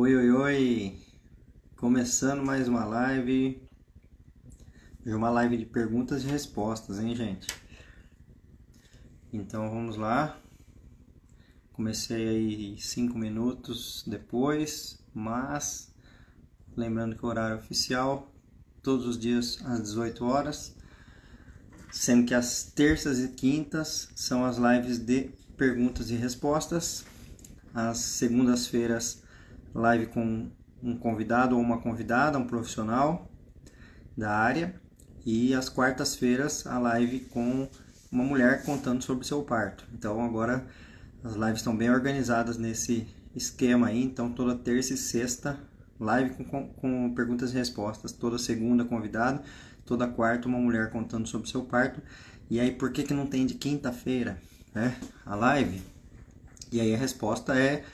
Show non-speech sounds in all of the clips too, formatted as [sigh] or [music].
Oi, oi, oi! Começando mais uma live. Hoje uma live de perguntas e respostas, hein, gente? Então vamos lá. Comecei aí cinco minutos depois, mas lembrando que o horário oficial todos os dias às 18 horas, sendo que as terças e quintas são as lives de perguntas e respostas. Às segundas-feiras, live com um convidado ou uma convidada, um profissional da área. E às quartas-feiras, a live com uma mulher contando sobre seu parto. Então agora as lives estão bem organizadas nesse esquema aí. Então toda terça e sexta, live com, com, perguntas e respostas. Toda segunda, convidado. Toda quarta, uma mulher contando sobre seu parto. E aí, por que, que não tem de quinta-feira né, a live? E aí a resposta é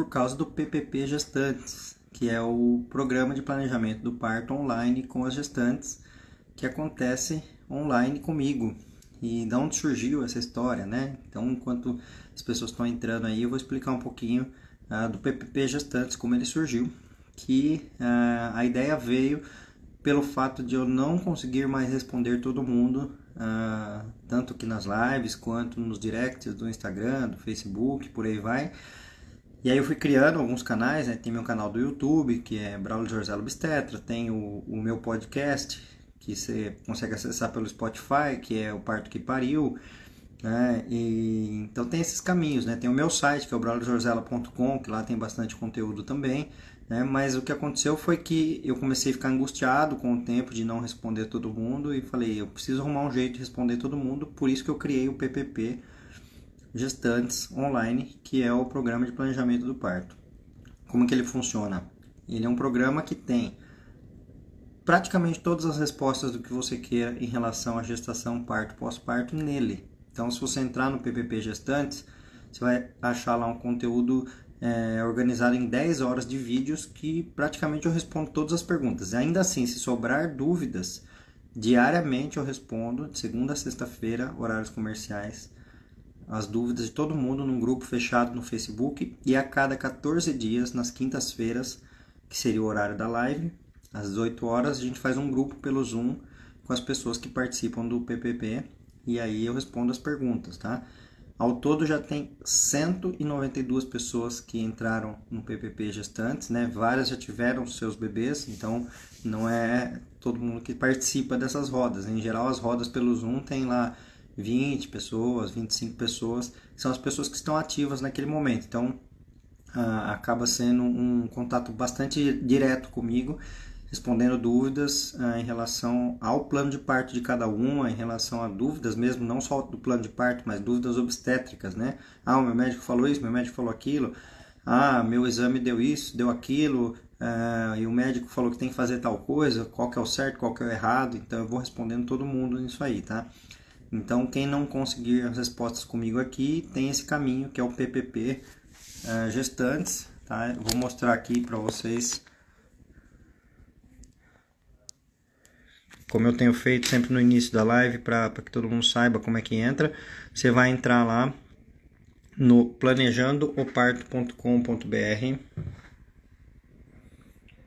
por causa do PPP Gestantes, que é o programa de planejamento do parto online com as gestantes que acontece online comigo. E de onde surgiu essa história, né? Então, enquanto as pessoas estão entrando aí, eu vou explicar um pouquinho uh, do PPP Gestantes, como ele surgiu. Que uh, a ideia veio pelo fato de eu não conseguir mais responder todo mundo, uh, tanto que nas lives quanto nos directs do Instagram, do Facebook, por aí vai. E aí eu fui criando alguns canais, né? Tem meu canal do YouTube, que é Braulio Jorzelo Obstetra, tem o, o, meu podcast, que você consegue acessar pelo Spotify, que é o Parto que Pariu, né? E, então tem esses caminhos, né? Tem o meu site, que é o brauliojorzelo.com, que lá tem bastante conteúdo também, né? Mas o que aconteceu foi que eu comecei a ficar angustiado com o tempo de não responder todo mundo e falei, eu preciso arrumar um jeito de responder todo mundo, por isso que eu criei o PPP, Gestantes Online, que é o programa de planejamento do parto. Como que ele funciona? Ele é um programa que tem praticamente todas as respostas do que você queira em relação à gestação, parto, pós-parto nele. Então, se você entrar no PPP Gestantes, você vai achar lá um conteúdo é, organizado em 10 horas de vídeos que praticamente eu respondo todas as perguntas. Ainda assim, se sobrar dúvidas, diariamente eu respondo, de segunda a sexta-feira, horários comerciais, as dúvidas de todo mundo num grupo fechado no Facebook e a cada 14 dias, nas quintas-feiras, que seria o horário da live, às 18 horas, a gente faz um grupo pelo Zoom com as pessoas que participam do PPP e aí eu respondo as perguntas, tá? Ao todo já tem 192 pessoas que entraram no PPP gestantes, né? Várias já tiveram seus bebês, então não é todo mundo que participa dessas rodas. Em geral, as rodas pelo Zoom tem lá 20 pessoas, 25 pessoas, são as pessoas que estão ativas naquele momento. Então, ah, acaba sendo um contato bastante direto comigo, respondendo dúvidas ah, em relação ao plano de parto de cada uma, em relação a dúvidas mesmo, não só do plano de parto, mas dúvidas obstétricas, né? Ah, o meu médico falou isso, meu médico falou aquilo. Ah, meu exame deu isso, deu aquilo, ah, e o médico falou que tem que fazer tal coisa, qual que é o certo, qual que é o errado, então eu vou respondendo todo mundo nisso aí, tá? Então, quem não conseguir as respostas comigo aqui, tem esse caminho que é o PPP uh, eh, Gestantes. Tá? Eu vou mostrar aqui para vocês como eu tenho feito sempre no início da live para que todo mundo saiba como é que entra. Você vai entrar lá no planejandooparto.com.br,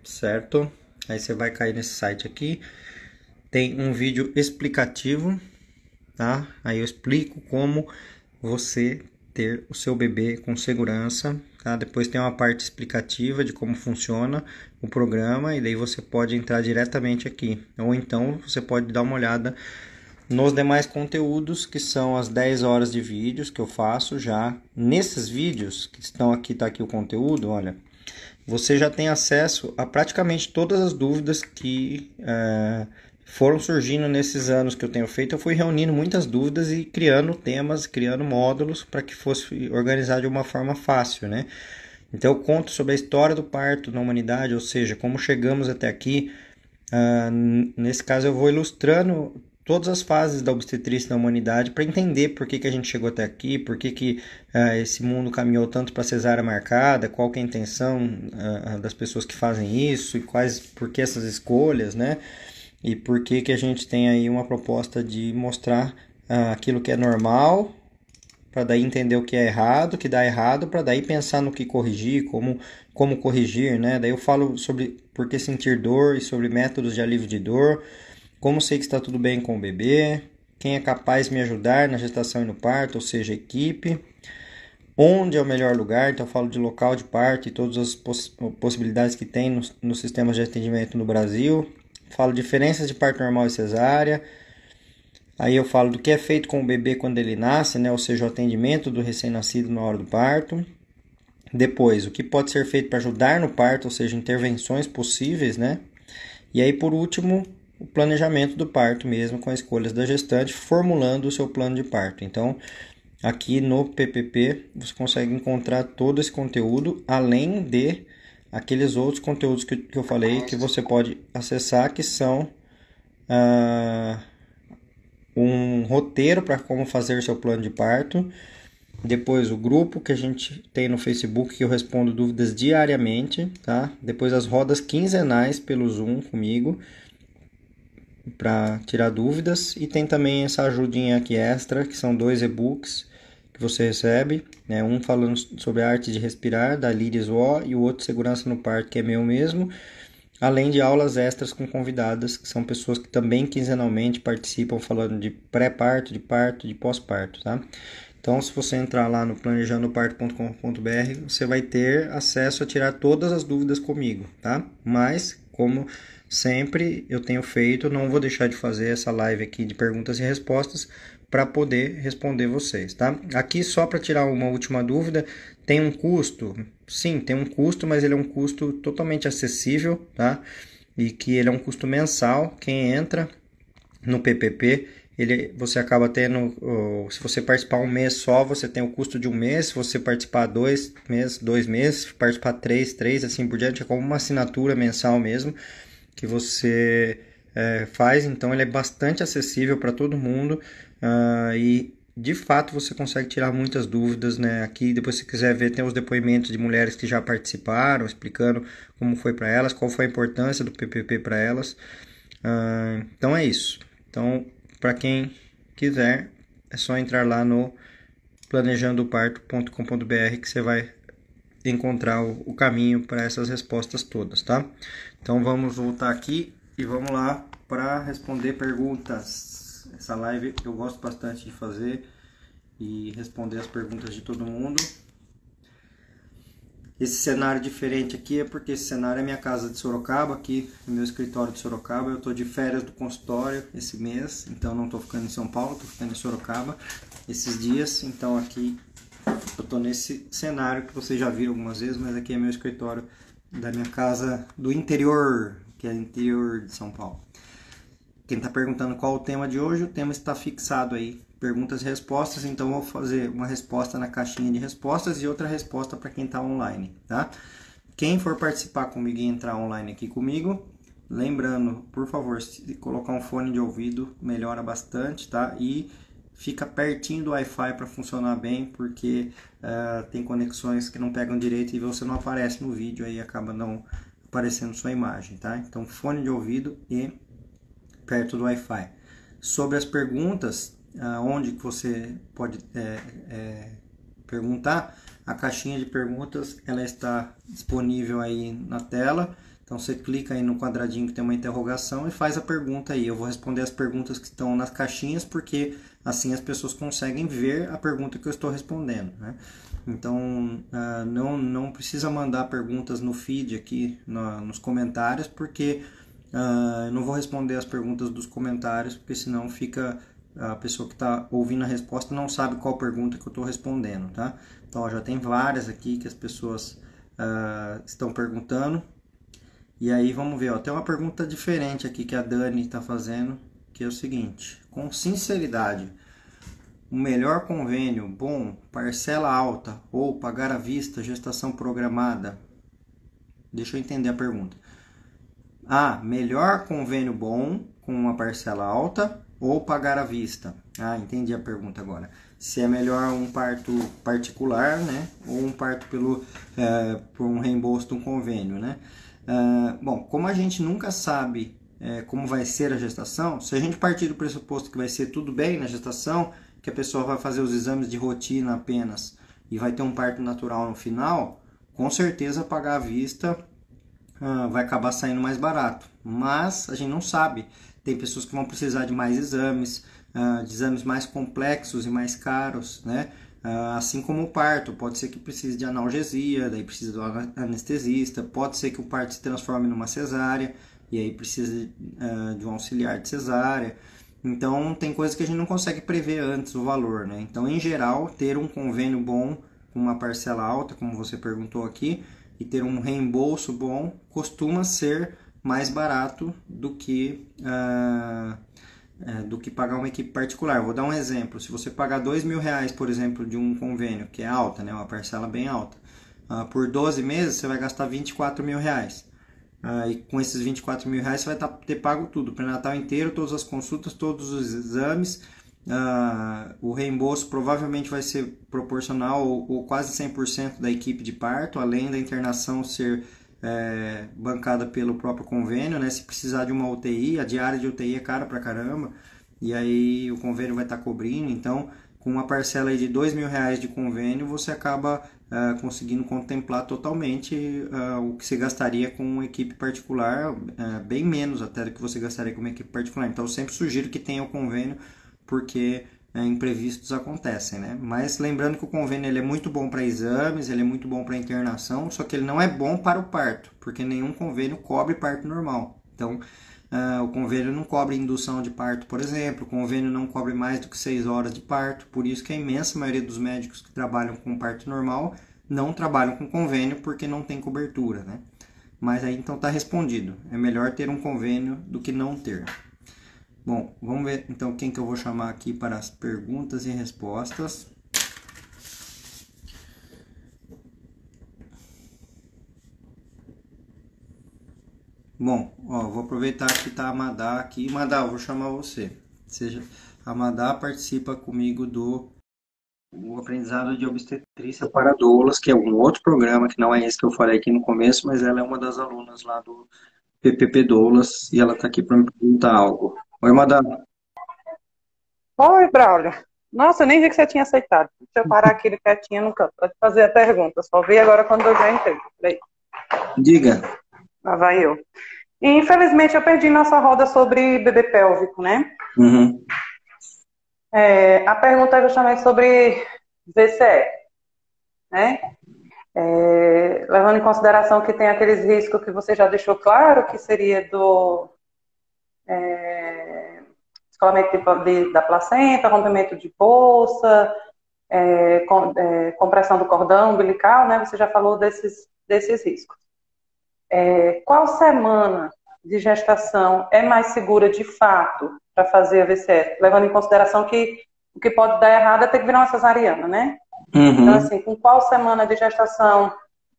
certo? Aí você vai cair nesse site aqui. Tem um vídeo explicativo tá? Aí eu explico como você ter o seu bebê com segurança, tá? Depois tem uma parte explicativa de como funciona o programa e daí você pode entrar diretamente aqui. Ou então você pode dar uma olhada nos demais conteúdos, que são as 10 horas de vídeos que eu faço já. Nesses vídeos que estão aqui, tá aqui o conteúdo, olha, você já tem acesso a praticamente todas as dúvidas que é, foram surgindo nesses anos que eu tenho feito, eu fui reunindo muitas dúvidas e criando temas, criando módulos para que fosse organizado de uma forma fácil, né? Então eu conto sobre a história do parto na humanidade, ou seja, como chegamos até aqui. Uh, nesse caso eu vou ilustrando todas as fases da obstetrícia na humanidade para entender por que, que a gente chegou até aqui, por que, que uh, esse mundo caminhou tanto para cesárea marcada, qual é a intenção uh, das pessoas que fazem isso e quais, por que essas escolhas, né? E por que, que a gente tem aí uma proposta de mostrar ah, aquilo que é normal para daí entender o que é errado, o que dá errado, para daí pensar no que corrigir, como, como corrigir, né? Daí eu falo sobre por que sentir dor e sobre métodos de alívio de dor, como sei que está tudo bem com o bebê, quem é capaz de me ajudar na gestação e no parto, ou seja, equipe, onde é o melhor lugar, então eu falo de local de parto e todas as poss possibilidades que tem nos, nos sistemas de atendimento no Brasil, falo diferenças de parto normal e cesárea, Aí eu falo do que é feito com o bebê quando ele nasce, né? ou seja, o atendimento do recém-nascido na hora do parto. Depois, o que pode ser feito para ajudar no parto, ou seja, intervenções possíveis, né? E aí, por último, o planejamento do parto mesmo, com as escolhas da gestante, formulando o seu plano de parto. Então, aqui no PPP, você consegue encontrar todo esse conteúdo, além de aqueles outros conteúdos que, que eu falei que você pode acessar, que são... Uh, um roteiro para como fazer seu plano de parto. Depois o grupo que a gente tem no Facebook que eu respondo dúvidas diariamente, tá? Depois as rodas quinzenais pelo Zoom comigo para tirar dúvidas e tem também essa ajudinha aqui extra, que são dois e-books você recebe, né? Um falando sobre a arte de respirar da Liris Wall e o outro segurança no parto, que é meu mesmo além de aulas extras com convidadas, que são pessoas que também quinzenalmente participam falando de pré-parto, de parto, de pós-parto, tá? Então, se você entrar lá no planejandoparto.com.br, você vai ter acesso a tirar todas as dúvidas comigo, tá? Mas, como sempre eu tenho feito, não vou deixar de fazer essa live aqui de perguntas e respostas para poder responder vocês, tá? Aqui só para tirar uma última dúvida, tem um custo? Sim, tem um custo, mas ele é um custo totalmente acessível, tá? E que ele é um custo mensal. Quem entra no PPP, ele, você acaba tendo, se você participar um mês só, você tem o custo de um mês. Se você participar dois meses, dois meses, participar três, três, assim por diante, é como uma assinatura mensal mesmo que você é, faz. Então, ele é bastante acessível para todo mundo Uh, e de fato você consegue tirar muitas dúvidas, né? Aqui, depois se quiser ver, tem os depoimentos de mulheres que já participaram, explicando como foi para elas, qual foi a importância do PPP para elas. Uh, então é isso. Então, para quem quiser, é só entrar lá no planejandoparto.com.br que você vai encontrar o, o caminho para essas respostas todas, tá? Então vamos voltar aqui e vamos lá para responder perguntas. Essa live eu gosto bastante de fazer e responder as perguntas de todo mundo. Esse cenário diferente aqui é porque esse cenário é minha casa de Sorocaba, aqui no meu escritório de Sorocaba. Eu estou de férias do consultório esse mês, então não estou ficando em São Paulo, estou ficando em Sorocaba esses dias. Então aqui eu estou nesse cenário que vocês já viram algumas vezes, mas aqui é meu escritório da minha casa do interior, que é interior de São Paulo. Quem está perguntando qual o tema de hoje, o tema está fixado aí, perguntas e respostas, então vou fazer uma resposta na caixinha de respostas e outra resposta para quem está online, tá? Quem for participar comigo e entrar online aqui comigo, lembrando, por favor, se colocar um fone de ouvido melhora bastante, tá? E fica pertinho do Wi-Fi para funcionar bem, porque uh, tem conexões que não pegam direito e você não aparece no vídeo, aí acaba não aparecendo sua imagem, tá? Então, fone de ouvido e perto do Wi-Fi. Sobre as perguntas, onde que você pode é, é, perguntar, a caixinha de perguntas ela está disponível aí na tela. Então você clica aí no quadradinho que tem uma interrogação e faz a pergunta aí. Eu vou responder as perguntas que estão nas caixinhas porque assim as pessoas conseguem ver a pergunta que eu estou respondendo. Né? Então uh, não, não precisa mandar perguntas no feed aqui no, nos comentários porque Uh, não vou responder as perguntas dos comentários, porque senão fica a pessoa que está ouvindo a resposta não sabe qual pergunta que eu estou respondendo, tá? Então ó, já tem várias aqui que as pessoas uh, estão perguntando. E aí vamos ver, ó, tem uma pergunta diferente aqui que a Dani está fazendo, que é o seguinte: com sinceridade, o melhor convênio, bom, parcela alta ou pagar à vista, gestação programada? Deixa eu entender a pergunta. Ah, melhor convênio bom com uma parcela alta ou pagar à vista? Ah, entendi a pergunta agora. Se é melhor um parto particular, né? Ou um parto pelo, é, por um reembolso de um convênio, né? Uh, bom, como a gente nunca sabe é, como vai ser a gestação, se a gente partir do pressuposto que vai ser tudo bem na gestação que a pessoa vai fazer os exames de rotina apenas e vai ter um parto natural no final, com certeza pagar à vista uh, vai acabar saindo mais barato. Mas a gente não sabe. Tem pessoas que vão precisar de mais exames, uh, de exames mais complexos e mais caros, né? Uh, assim como o parto, pode ser que precise de analgesia, daí precisa do anestesista, pode ser que o parto se transforme numa cesárea e aí precisa de um auxiliar de cesárea. Então, tem coisas que a gente não consegue prever antes o valor, né? Então, em geral, ter um convênio bom com uma parcela alta, como você perguntou aqui, e ter um reembolso bom costuma ser mais barato do que uh, do que pagar uma equipe particular. Vou dar um exemplo. Se você pagar dois mil reais, por exemplo, de um convênio, que é alta, né, uma parcela bem alta, uh, por 12 meses você vai gastar 24 mil reais. Uh, e com esses 24 mil reais você vai tá, ter pago tudo, o pré-natal inteiro, todas as consultas, todos os exames. Uh, o reembolso provavelmente vai ser proporcional ou, ou quase 100% da equipe de parto, além da internação ser é, bancada pelo próprio convênio, né? Se precisar de uma UTI, a diária de UTI é cara pra caramba, e aí o convênio vai estar tá cobrindo, então com uma parcela aí de dois mil reais de convênio, você acaba uh, conseguindo contemplar totalmente uh, o que você gastaria com uma equipe particular, uh, bem menos até do que você gastaria com uma equipe particular. Então, eu sempre sugiro que tenha o convênio, porque né, imprevistos acontecem, né? Mas lembrando que o convênio ele é muito bom para exames, ele é muito bom para internação, só que ele não é bom para o parto, porque nenhum convênio cobre parto normal. Então, uh, o convênio não cobre indução de parto, por exemplo, o convênio não cobre mais do que 6 horas de parto, por isso que a imensa maioria dos médicos que trabalham com parto normal não trabalham com convênio porque não tem cobertura, né? Mas aí então está respondido. É melhor ter um convênio do que não ter. Bom, vamos ver então quem que eu vou chamar aqui para as perguntas e respostas. Bom, ó, vou aproveitar que tá a Madá aqui. Madá, eu vou chamar você. Seja, a Madá participa comigo do o aprendizado de obstetrícia para doulas, que é um outro programa, que não é esse que eu falei aqui no começo, mas ela é uma das alunas lá do PPP Doulas e ela está aqui para me perguntar algo. Oi, madame. Oi, Braulio. Nossa, eu nem vi que você tinha aceitado. Deixa eu parar aqui quietinha no canto para fazer a pergunta. Só vi agora quando eu já entrei. Peraí. Diga. Lá vai eu. infelizmente, eu perdi nossa roda sobre bebê pélvico, né? Uhum. É, a pergunta é justamente sobre VCE, né? É, levando em consideração que tem aqueles riscos que você já deixou claro, que seria do é, escolamento de, de, da placenta, rompimento de bolsa, é, com, é, compressão do cordão umbilical, né? Você já falou desses, desses riscos. É, qual semana de gestação é mais segura de fato para fazer a VCE? Levando em consideração que o que pode dar errado é ter que virar uma cesariana, né? Uhum. Então, assim, com qual semana de gestação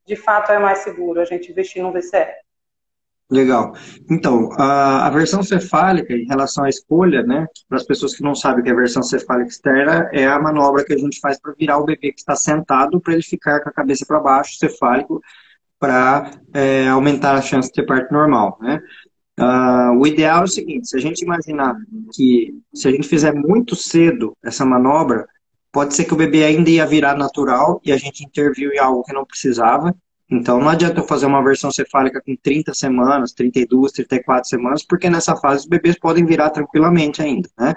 de fato é mais seguro a gente investir no VCE? Legal. Então, a, a, versão cefálica, em relação à escolha, né, para as pessoas que não sabem que a versão cefálica externa é a manobra que a gente faz para virar o bebê que está sentado, para ele ficar com a cabeça para baixo, cefálico, para é, aumentar a chance de ter parto normal, né? Uh, o ideal é o seguinte, se a gente imaginar que se a gente fizer muito cedo essa manobra, pode ser que o bebê ainda ia virar natural e a gente interviu em algo que não precisava, então não adianta eu fazer uma versão cefálica com 30 semanas, 32, 34 semanas, porque nessa fase os bebês podem virar tranquilamente ainda, né?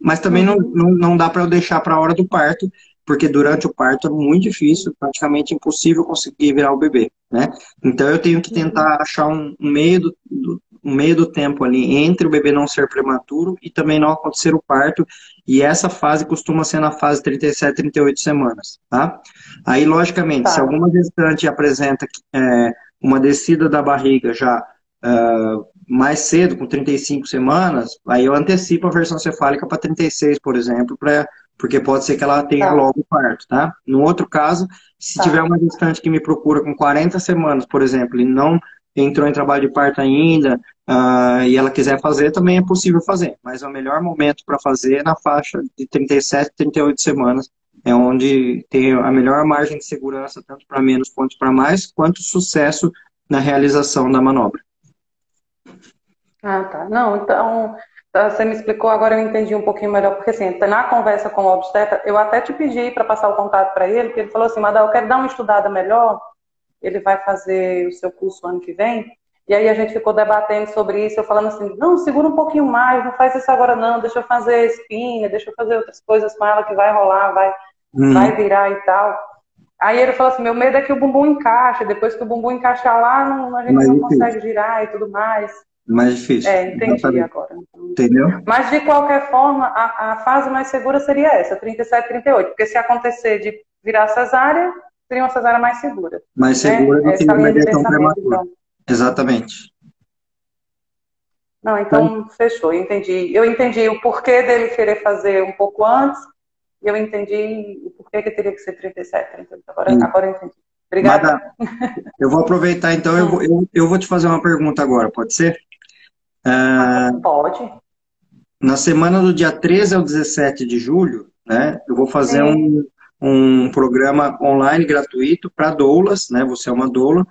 Mas também não, uhum. não, não dá para eu deixar para a hora do parto, porque durante o parto é muito difícil, praticamente impossível conseguir virar o bebê, né? Então eu tenho que tentar uhum. achar um, um meio do, do, um meio do tempo ali entre o bebê não ser prematuro e também não acontecer o parto, e essa fase costuma ser na fase 37, 38 semanas, tá? Aí, logicamente, tá. se alguma gestante apresenta é, uma descida da barriga já uh, mais cedo, com 35 semanas, aí eu antecipo a versão cefálica para 36, por exemplo, pra, porque pode ser que ela tenha tá. logo o parto, tá? No outro caso, se tá. tiver uma gestante que me procura com 40 semanas, por exemplo, e não entrou em trabalho de parto ainda uh, e ela quiser fazer, também é possível fazer. Mas o melhor momento para fazer é na faixa de 37, 38 semanas. É onde tem a melhor margem de segurança, tanto para menos quanto para mais, quanto sucesso na realização da manobra. Ah, tá. Não, então, Tá, você me explicou, agora eu entendi um pouquinho melhor, porque assim, na conversa com o obstetra, eu até te pedi para passar o contato para ele, porque ele falou assim, Madal, eu quero dar uma estudada melhor, ele vai fazer o seu curso ano que vem, e aí a gente ficou debatendo sobre isso, eu falando assim, não, segura um pouquinho mais, não faz isso agora não, deixa eu fazer espinha, deixa eu fazer outras coisas com ela que vai rolar, vai, hum. vai virar e tal. Aí ele falou assim, meu medo é que o bumbum encaixe, depois que o bumbum encaixar lá, não, a gente Mas, não consegue girar e tudo mais mais difícil. É, entendi agora. Entendeu? Mas, de qualquer forma, a, a, fase mais segura seria essa, 37, 38. Porque se acontecer de virar cesárea, seria uma cesárea mais segura. Mais né? segura do que uma bebê tão prematuro. Exatamente. Não, então, fechou, entendi. Eu entendi o porquê dele querer fazer um pouco antes, e eu entendi o porquê que teria que ser 37, 38. Agora, agora eu entendi. Obrigada. eu vou aproveitar, então, eu vou, eu, eu vou te fazer uma pergunta agora, pode ser? Ah, Pode. Na semana do dia 13 ao 17 de julho, né, eu vou fazer um, um programa online gratuito para doulas, né? Você é uma doula.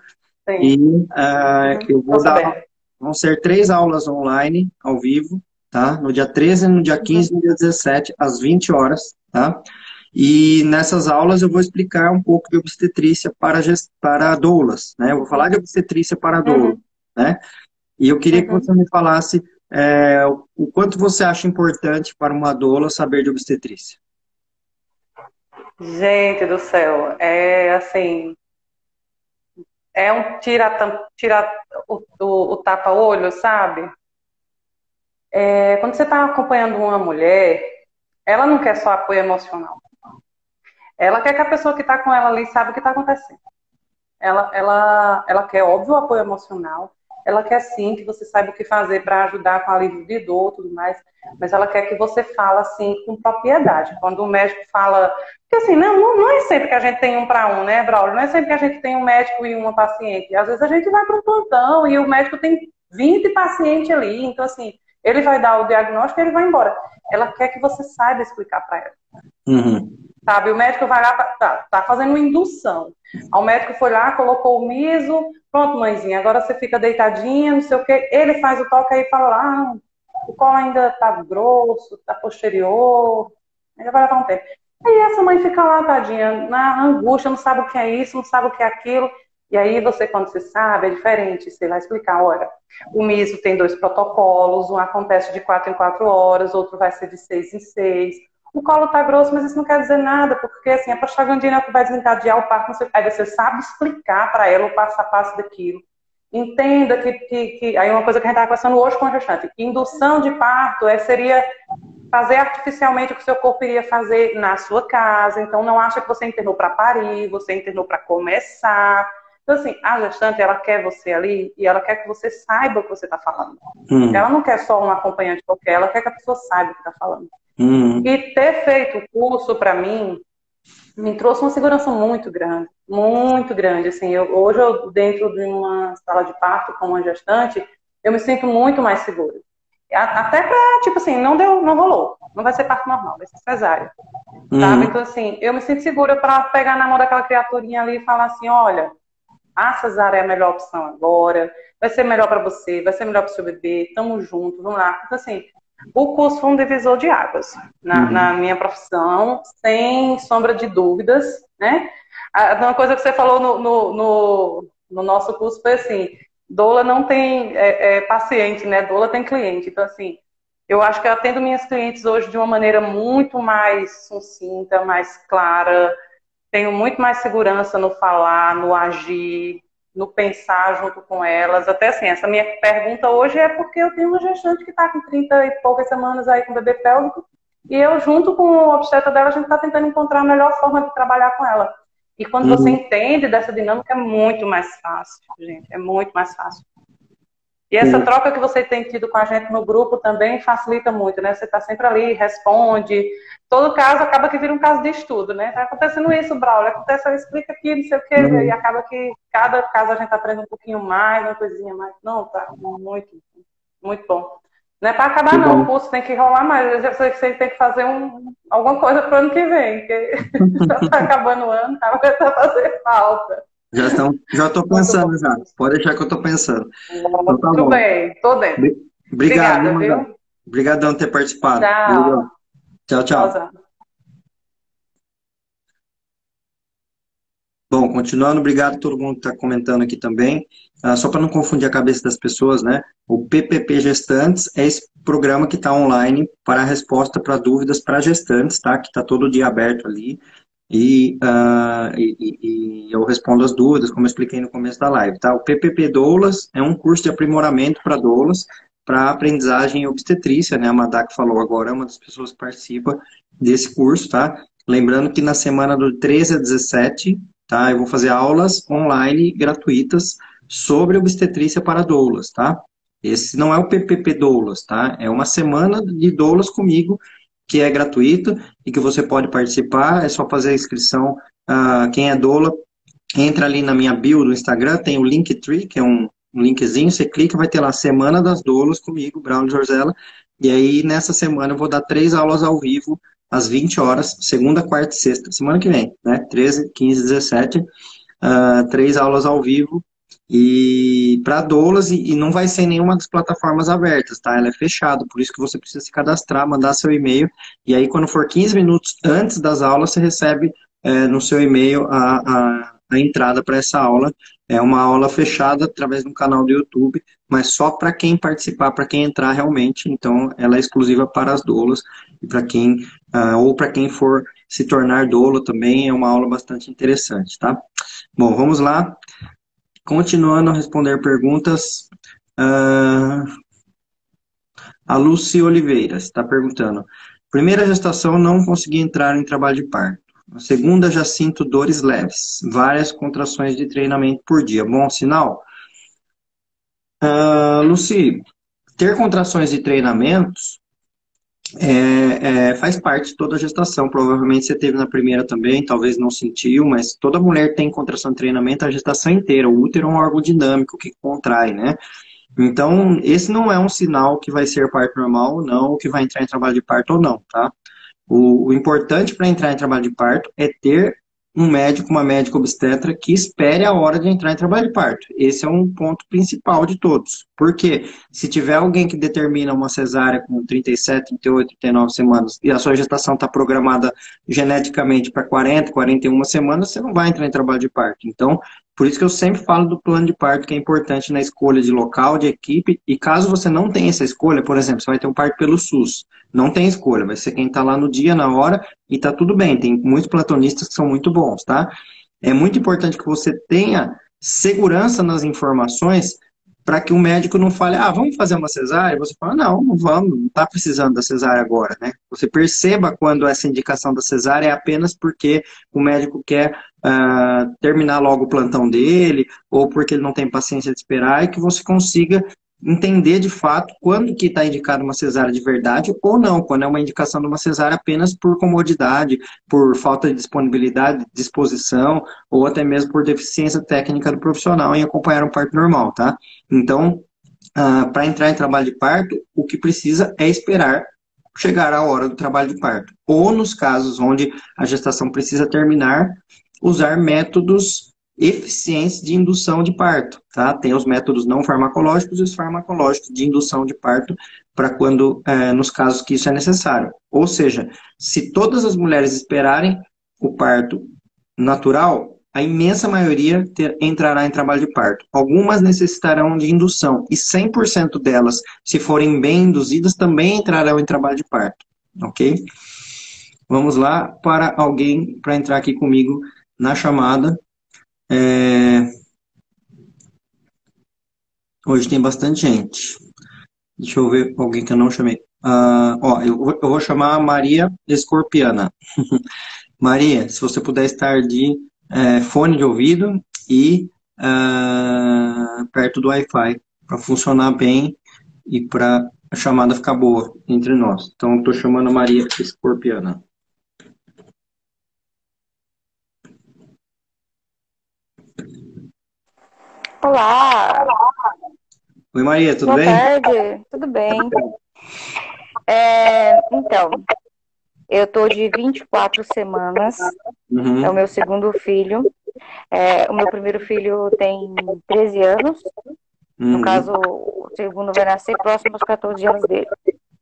Sim. E uh, eu vou dar. Vão ser três aulas online, ao vivo, tá? No dia 13, no dia 15 e no dia 17, às 20 horas, tá? E nessas aulas eu vou explicar um pouco de obstetrícia para, para doulas, né? Eu vou falar de obstetrícia para doula, uhum. né? E eu queria que uhum. você me falasse é, o quanto você acha importante para uma doula saber de obstetrícia. Gente do céu, é assim, é um tira, tira o, o, o tapa-olho, sabe? É, quando você está acompanhando uma mulher, ela não quer só apoio emocional. Ela quer que a pessoa que está com ela ali saiba o que está acontecendo. Ela, ela, ela quer, óbvio, apoio emocional, ela quer sim que você saiba o que fazer para ajudar com alívio de dor tudo mais, mas ela quer que você fale assim com propriedade. Quando o médico fala. Porque assim, não, não é sempre que a gente tem um para um, né, Braulio? Não é sempre que a gente tem um médico e uma paciente. Às vezes a gente vai para um plantão e o médico tem 20 pacientes ali. Então, assim, ele vai dar o diagnóstico e ele vai embora. Ela quer que você saiba explicar para ela. Uhum. Sabe, o médico vai lá, tá, tá fazendo uma indução. O médico foi lá, colocou o miso, pronto, mãezinha, agora você fica deitadinha, não sei o quê. Ele faz o toque aí e fala, ah, o colo ainda tá grosso, tá posterior, ainda vai levar um tempo. Aí essa mãe fica lá, tadinha, na angústia, não sabe o que é isso, não sabe o que é aquilo. E aí você, quando você sabe, é diferente. Você vai explicar, olha, o miso tem dois protocolos, um acontece de quatro em quatro horas, outro vai ser de seis em seis o colo tá grosso, mas isso não quer dizer nada, porque assim, a prostaglandina é o que vai desencadear o parto. Aí você sabe explicar para ela o passo a passo daquilo. Entenda que, que, que, Aí uma coisa que a gente está conversando hoje com a gestante, indução de parto é, seria fazer artificialmente o que o seu corpo iria fazer na sua casa. Então não acha que você internou para parir, você internou para começar. Então, assim, a gestante, ela quer você ali e ela quer que você saiba o que você está falando. Hum. Ela não quer só um acompanhante qualquer, ela quer que a pessoa saiba o que está falando. Uhum. E ter feito o curso, para mim, me trouxe uma segurança muito grande, muito grande. Assim, eu, hoje, eu, dentro de uma sala de parto com uma gestante, eu me sinto muito mais segura. Até pra, tipo assim, não deu, não rolou. Não vai ser parto normal, vai ser cesárea. Uhum. Sabe? Então, assim, eu me sinto segura para pegar na mão daquela criaturinha ali e falar assim: olha, a cesárea é a melhor opção agora, vai ser melhor para você, vai ser melhor para o seu bebê, tamo junto, vamos lá. Então, assim, o curso foi um divisor de águas na, uhum. na minha profissão, sem sombra de dúvidas, né? Uma coisa que você falou no, no, no, no nosso curso foi assim, doula não tem é, é, paciente, né? Doula tem cliente. Então, assim, eu acho que eu atendo minhas clientes hoje de uma maneira muito mais sucinta, mais clara, tenho muito mais segurança no falar, no agir, no pensar junto com elas. Até assim, essa minha pergunta hoje é porque eu tenho uma gestante que está com 30 e poucas semanas aí com bebê pélvico, e eu, junto com o obstetra dela, a gente está tentando encontrar a melhor forma de trabalhar com ela. E quando uhum. você entende dessa dinâmica, é muito mais fácil, gente. É muito mais fácil. E essa troca que você tem tido com a gente no grupo também facilita muito, né? Você está sempre ali, responde. Todo caso acaba que vira um caso de estudo, né? Tá acontecendo isso, Braulio, acontece, explica aqui, não sei o quê, uhum. e acaba que cada caso a gente aprende um pouquinho mais, uma coisinha mais. Não, tá muito, muito bom. Não é para acabar, que não, bom. o curso tem que rolar mais. Eu já sei que você tem que fazer um, alguma coisa para o ano que vem, porque está [laughs] acabando o ano, tá, [laughs] vai fazer falta. Já estão, já estou pensando já. Pode deixar que eu estou pensando. Então, tá Tudo bem, estou dentro. Obrigado, Obrigada, viu? Obrigadão por ter participado. Tchau. Tchau, tchau. tchau. Bom, continuando, obrigado a todo mundo que está comentando aqui também. Ah, só para não confundir a cabeça das pessoas, né? O PPP Gestantes é esse programa que está online para a resposta para dúvidas para gestantes, tá? Que está todo dia aberto ali. E, uh, e, e, eu respondo as dúvidas, como eu expliquei no começo da live, tá? O PPP Doulas é um curso de aprimoramento para doulas, para aprendizagem obstetrícia, né? A Madak falou agora, é uma das pessoas que participa desse curso, tá? Lembrando que na semana do 13 a 17, tá? Eu vou fazer aulas online gratuitas sobre obstetrícia para doulas, tá? Esse não é o PPP doulas, tá? É uma semana de doulas comigo, que é gratuito e que você pode participar, é só fazer a inscrição. Uh, quem é doula, entra ali na minha bio do Instagram, tem o Linktree, que é um, um linkzinho, você clica, vai ter lá Semana das Doulas comigo, Brown Jorzella, e aí nessa semana eu vou dar três aulas ao vivo às 20 horas, segunda, quarta e sexta, semana que vem, né? 13, 15, 17, uh, três aulas ao vivo e para doulas e, e, não vai ser nenhuma das plataformas abertas, tá? Ela é fechada, por isso que você precisa se cadastrar, mandar seu e-mail e aí quando for 15 minutos antes das aulas você recebe é, no seu e-mail a, a, a entrada para essa aula. É uma aula fechada através do canal do YouTube, mas só para quem participar, para quem entrar realmente. Então, ela é exclusiva para as doulas e para quem uh, ou para quem for se tornar dolo também é uma aula bastante interessante, tá? Bom, vamos lá. Continuando a responder perguntas. Uh, a Lucy Oliveira está perguntando. Primeira gestação não consegui entrar em trabalho de parto. Segunda já sinto dores leves, várias contrações de treinamento por dia. Bom sinal? Uh, Lucy, ter contrações de treinamentos é, é, faz parte de toda a gestação. Provavelmente você teve na primeira também, talvez não sentiu, mas toda mulher tem contração de treinamento a gestação inteira. O útero é um órgão dinâmico que contrai, né? Então, esse não é um sinal que vai ser parto normal ou não, que vai entrar em trabalho de parto ou não, tá? O, o importante para entrar em trabalho de parto é ter um médico, uma médica obstetra que espere a hora de entrar em trabalho de parto. Esse é um ponto principal de todos. Porque se tiver alguém que determina uma cesárea com 37, 38, 39 semanas e a sua gestação está programada geneticamente para 40, 41 semanas, você não vai entrar em trabalho de parto. Então, por isso que eu sempre falo do plano de parto, que é importante na escolha de local, de equipe, e caso você não tenha essa escolha, por exemplo, você vai ter um parto pelo SUS, não tem escolha, vai ser quem está lá no dia, na hora, e tá tudo bem, tem muitos platonistas que são muito bons, tá? É muito importante que você tenha segurança nas informações para que o médico não fale, ah, vamos fazer uma cesárea? Você fala, não, não vamos, não está precisando da cesárea agora, né? Você perceba quando essa indicação da cesárea é apenas porque o médico quer uh, terminar logo o plantão dele, ou porque ele não tem paciência de esperar, e que você consiga entender de fato quando que está indicada uma cesárea de verdade ou não, quando é uma indicação de uma cesárea apenas por comodidade, por falta de disponibilidade, disposição, ou até mesmo por deficiência técnica do profissional em acompanhar um parto normal, tá? Então, uh, ah, para entrar em trabalho de parto, o que precisa é esperar chegar a hora do trabalho de parto. Ou nos casos onde a gestação precisa terminar, usar métodos eficientes de indução de parto, tá? Tem os métodos não farmacológicos e os farmacológicos de indução de parto para quando, é, nos casos que isso é necessário. Ou seja, se todas as mulheres esperarem o parto natural, a imensa maioria ter, entrará em trabalho de parto. Algumas necessitarão de indução e 100% delas, se forem bem induzidas, também entrarão em trabalho de parto, ok? Vamos lá para alguém para entrar aqui comigo na chamada. É... Hoje tem bastante gente. Deixa eu ver alguém que eu não chamei. Uh, ó, eu, eu, vou chamar a Maria Escorpiana. [laughs] Maria, se você puder estar de é, fone de ouvido e uh, perto do Wi-Fi, para funcionar bem e para a chamada ficar boa entre nós. Então, estou chamando a Maria Escorpiana. Olá! Oi, Maria, tudo Boa bem? Boa tarde, tudo bem. É, então, eu tô de 24 semanas, uhum. é o meu segundo filho. É, o meu primeiro filho tem 13 anos, uhum. no caso, o segundo vai nascer próximo aos 14 anos dele.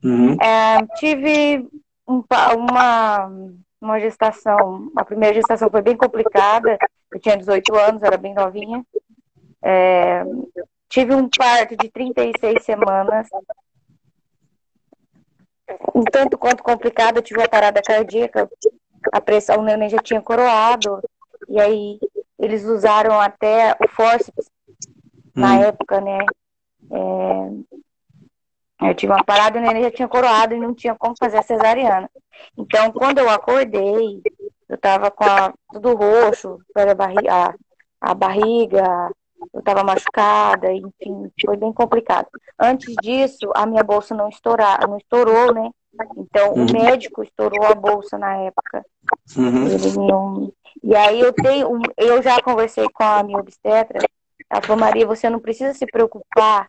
Uhum. É, tive um, uma, uma gestação, a primeira gestação foi bem complicada, eu tinha 18 anos, era bem novinha. É, tive um parto de 36 semanas, um tanto quanto complicado, eu tive uma parada cardíaca, a pressão, o neném já tinha coroado, e aí eles usaram até o fórceps na hum. época, né? É, eu tive uma parada o neném já tinha coroado e não tinha como fazer a cesariana. Então, quando eu acordei, eu tava com a, tudo roxo, a barriga, a, a barriga, eu tava machucada, enfim, foi bem complicado. Antes disso, a minha bolsa não, estourar, não estourou, né? Então, uhum. o médico estourou a bolsa na época. Uhum. Ele não... E aí eu tenho, eu já conversei com a minha obstetra, ela falou, Maria, você não precisa se preocupar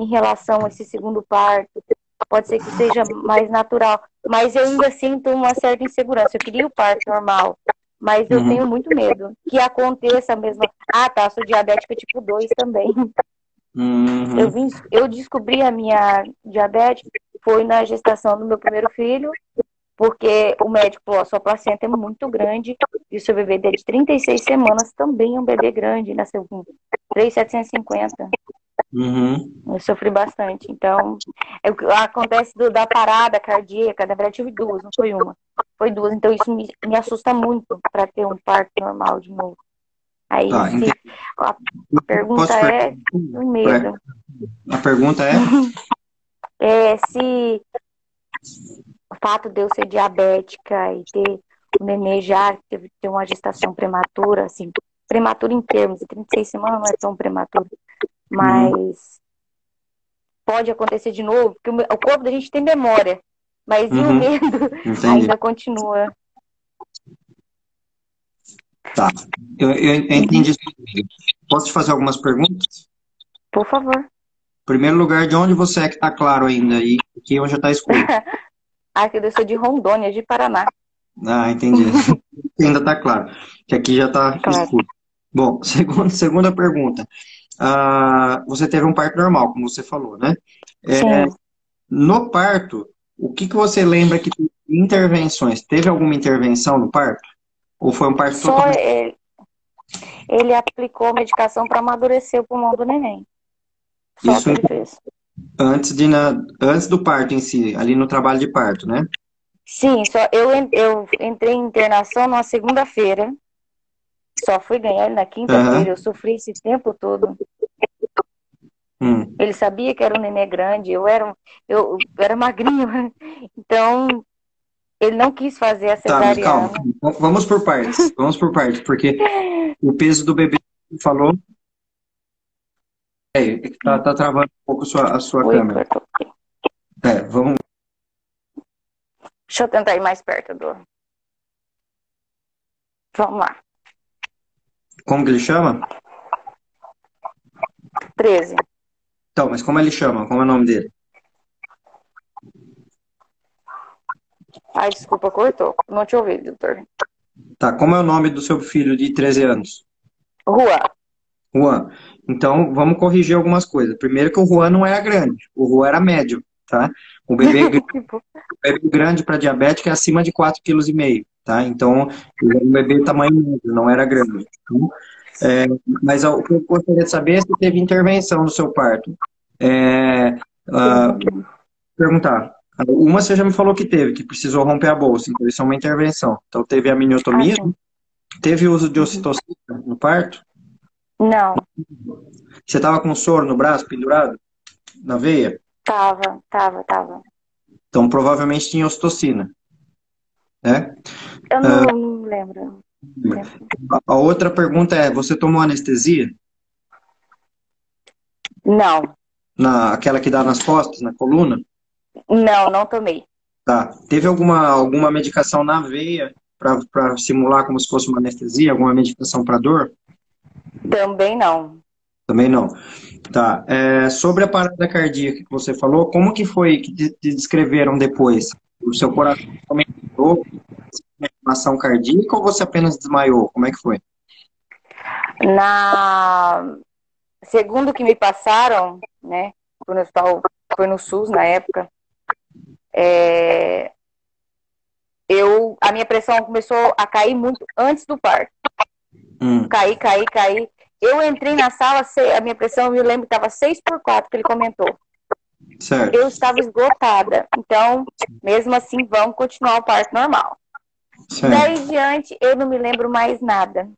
em relação a esse segundo parto. Pode ser que seja mais natural. Mas eu ainda sinto uma certa insegurança. Eu queria o parto normal. Mas eu uhum. tenho muito medo que aconteça mesmo. Ah, tá, sou diabética tipo 2 também. Uhum. Eu, vim, eu descobri a minha diabetes foi na gestação do meu primeiro filho, porque o médico falou, sua placenta é muito grande e o seu bebê de 36 semanas também é um bebê grande, nasceu com 3,750. Uhum. Eu sofri bastante. Então, é, acontece do, da parada cardíaca, na verdade tive duas, não foi uma. Foi duas. Então, isso me, me assusta muito para ter um parto normal de novo. Aí, tá, se, a pergunta é medo. A pergunta é? é se o fato de eu ser diabética e ter o nenê já teve ter uma gestação prematura, assim, prematura em termos, de 36 semanas não é tão prematuro, mas uhum. pode acontecer de novo, porque o corpo da gente tem memória, mas uhum. e o uhum. medo Entendi. ainda continua. Tá, eu, eu entendi. Posso te fazer algumas perguntas? Por favor. Primeiro lugar, de onde você é que tá claro ainda e [laughs] aqui hoje está escuro? ah, eu sou de Rondônia, de Paraná. Ah, entendi. [laughs] ainda tá claro, que aqui já tá claro. escuro. Bom, [laughs] segundo, segunda pergunta ah, você teve um parto normal, como você falou, né? É, no parto, o que, que você lembra que teve intervenções? Teve alguma intervenção no parto? Ou foi um parto Só totalmente... ele, ele aplicou medicação para amadurecer o pulmão do neném. Só Isso ele fez. Antes, de na, antes do parto em si, ali no trabalho de parto, né? Sim, só eu, eu entrei em internação numa segunda-feira só fui ganhar ele na quinta-feira. Uhum. Eu sofri esse tempo todo. Hum. Ele sabia que era um nenê grande, eu era, eu, eu era magrinho, então ele não quis fazer a cesariana. Tá, calma, vamos por partes, vamos por partes, porque o peso do bebê falou. É, tá, tá travando um pouco a sua, a sua Oi, câmera. É, vamos. Deixa eu tentar ir mais perto do. Vamos lá. Como que ele chama? 13. Então, mas como ele chama? Como é o nome dele? Ai, desculpa, cortou. Não te ouvi, doutor. Tá, como é o nome do seu filho de 13 anos? Juan. Juan. Então, vamos corrigir algumas coisas. Primeiro que o Juan não era grande, o Juan era médio, tá? O bebê, [laughs] o bebê grande para diabético é acima de 4,5 kg tá? Então, um bebê tamanho médio, não era grande. Então, é, mas o que eu gostaria de saber é se teve intervenção no seu parto. É, uh, perguntar. Uma você já me falou que teve, que precisou romper a bolsa, então isso é uma intervenção. Então teve a miniotomia, ah, teve uso de ocitocina no parto? Não. Você estava com soro no braço, pendurado? Na veia? Tava, tava, tava. Então provavelmente tinha ocitocina. Né? Eu não, uh, não lembro. A outra pergunta é: você tomou anestesia? Não. Na, aquela que dá nas costas, na coluna? Não, não tomei. Tá. Teve alguma, alguma medicação na veia para simular como se fosse uma anestesia? Alguma medicação para dor? Também não. Também não. Tá. É, sobre a parada cardíaca que você falou, como que foi que te descreveram depois? O seu coração aumentou? Inflamação cardíaca ou você apenas desmaiou? Como é que foi? Na segundo que me passaram, né, foi no, foi no SUS na época, é, eu, a minha pressão começou a cair muito antes do parto. Hum. Cair, cair, cair. Eu entrei na sala, a minha pressão, eu me lembro que estava 6 por 4 que ele comentou. Certo. Eu estava esgotada. Então, mesmo assim, vamos continuar o parto normal. Certo. Daí em diante, eu não me lembro mais nada.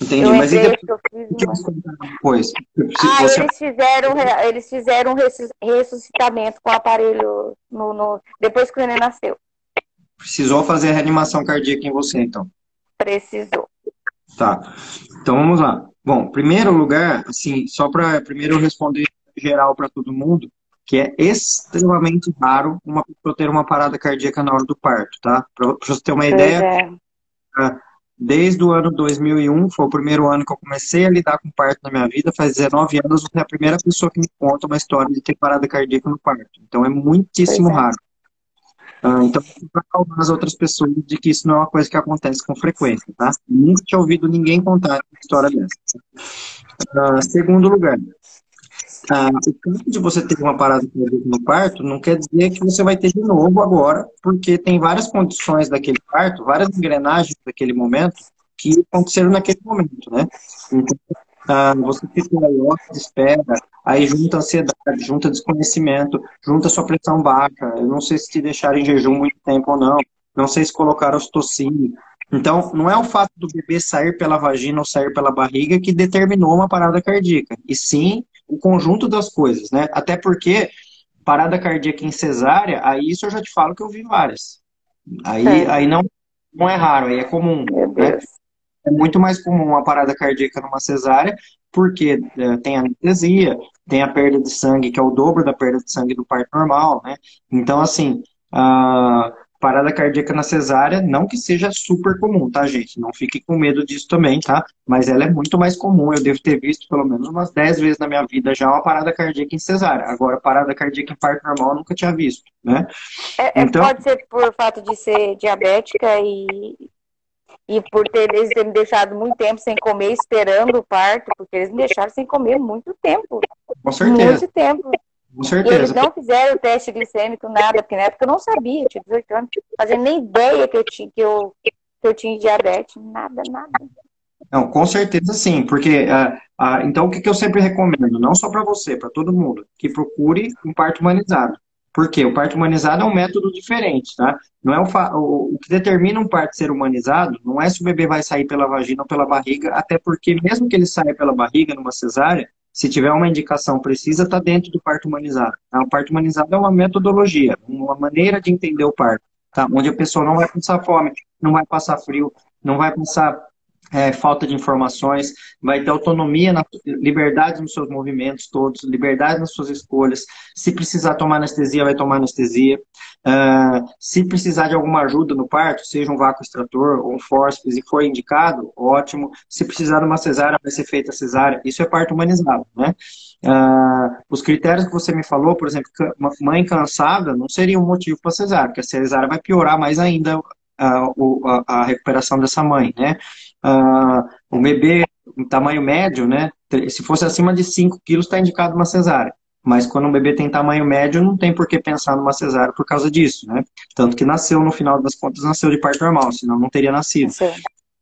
Entendi, eu mas e depois? depois? Ah, você... eles fizeram, eles fizeram um ressuscitamento com o aparelho no, no, depois que o neném nasceu. Precisou fazer a reanimação cardíaca em você, então? Precisou. Tá. Então vamos lá. Bom, primeiro lugar, assim, só para primeiro eu responder geral para todo mundo, que é extremamente raro uma pessoa ter uma parada cardíaca na hora do parto, tá? Para você ter uma ideia, é. Ah, desde o ano 2001, foi o primeiro ano que eu comecei a lidar com parto na minha vida, faz 19 anos, você é a primeira pessoa que me conta uma história de ter parada cardíaca no parto. Então é muitíssimo é. raro. Uh, então, para acalmar as outras pessoas de que isso não é uma coisa que acontece com frequência, tá? Nunca tinha ouvido ninguém contar uma história dessa. Uh, segundo lugar, uh, o fato de você ter uma parada no parto não quer dizer que você vai ter de novo agora, porque tem várias condições daquele parto, várias engrenagens daquele momento que aconteceram naquele momento, né? Então, ah, você fica aí, de espera, aí junta ansiedade, junta desconhecimento, junta sua pressão baixa. Eu não sei se te deixaram em jejum muito tempo ou não, não sei se colocaram ostocínio. Então, não é o fato do bebê sair pela vagina ou sair pela barriga que determinou uma parada cardíaca, e sim o conjunto das coisas, né? Até porque parada cardíaca em cesárea, aí isso eu já te falo que eu vi várias. Aí, é. aí não, não é raro, aí é comum. Né? é muito mais comum uma parada cardíaca numa cesárea, porque é, tem anestesia, tem a perda de sangue, que é o dobro da perda de sangue do parto normal, né? Então, assim, a parada cardíaca na cesárea, não que seja super comum, tá, gente? Não fique com medo disso também, tá? Mas ela é muito mais comum. Eu devo ter visto pelo menos umas 10 vezes na minha vida já uma parada cardíaca em cesárea. Agora, parada cardíaca em parto normal, eu nunca tinha visto, né? É, é então... Pode ser por fato de ser diabética e e por ter, eles terem me deixado muito tempo sem comer, esperando o parto, porque eles me deixaram sem comer muito tempo. Com certeza. Muito tempo. Com certeza. E eles não fizeram o teste glicêmico, nada, porque na época eu não sabia, eu tinha 18 anos, fazia nem ideia que eu tinha, que eu, que eu tinha diabetes, nada, nada. Não, com certeza sim, porque uh, uh, então o que, que eu sempre recomendo, não só para você, para todo mundo, que procure um parto humanizado. Porque o parto humanizado é um método diferente, tá? Não é o, o, o, que determina um parto ser humanizado não é se o bebê vai sair pela vagina ou pela barriga, até porque mesmo que ele saia pela barriga numa cesárea, se tiver uma indicação precisa, está dentro do parto humanizado. Tá? O parto humanizado é uma metodologia, uma maneira de entender o parto, tá? Onde a pessoa não vai passar fome, não vai passar frio, não vai passar é, falta de informações, vai ter autonomia, na, liberdade nos seus movimentos todos, liberdade nas suas escolhas. Se precisar tomar anestesia, vai tomar anestesia. Uh, se precisar de alguma ajuda no parto, seja um vácuo extrator ou um fórceps e for indicado, ótimo. Se precisar de uma cesárea, vai ser feita cesárea. Isso é parto humanizado, né? Uh, os critérios que você me falou, por exemplo, uma mãe cansada não seria um motivo para cesárea, porque a cesárea vai piorar mais ainda a, a, a recuperação dessa mãe, né? Uh, o bebê em tamanho médio, né? Se fosse acima de 5 quilos, está indicado uma cesárea. Mas quando um bebê tem tamanho médio, não tem por que pensar numa cesárea por causa disso, né? Tanto que nasceu, no final das contas, nasceu de parto normal, senão não teria nascido. Sim.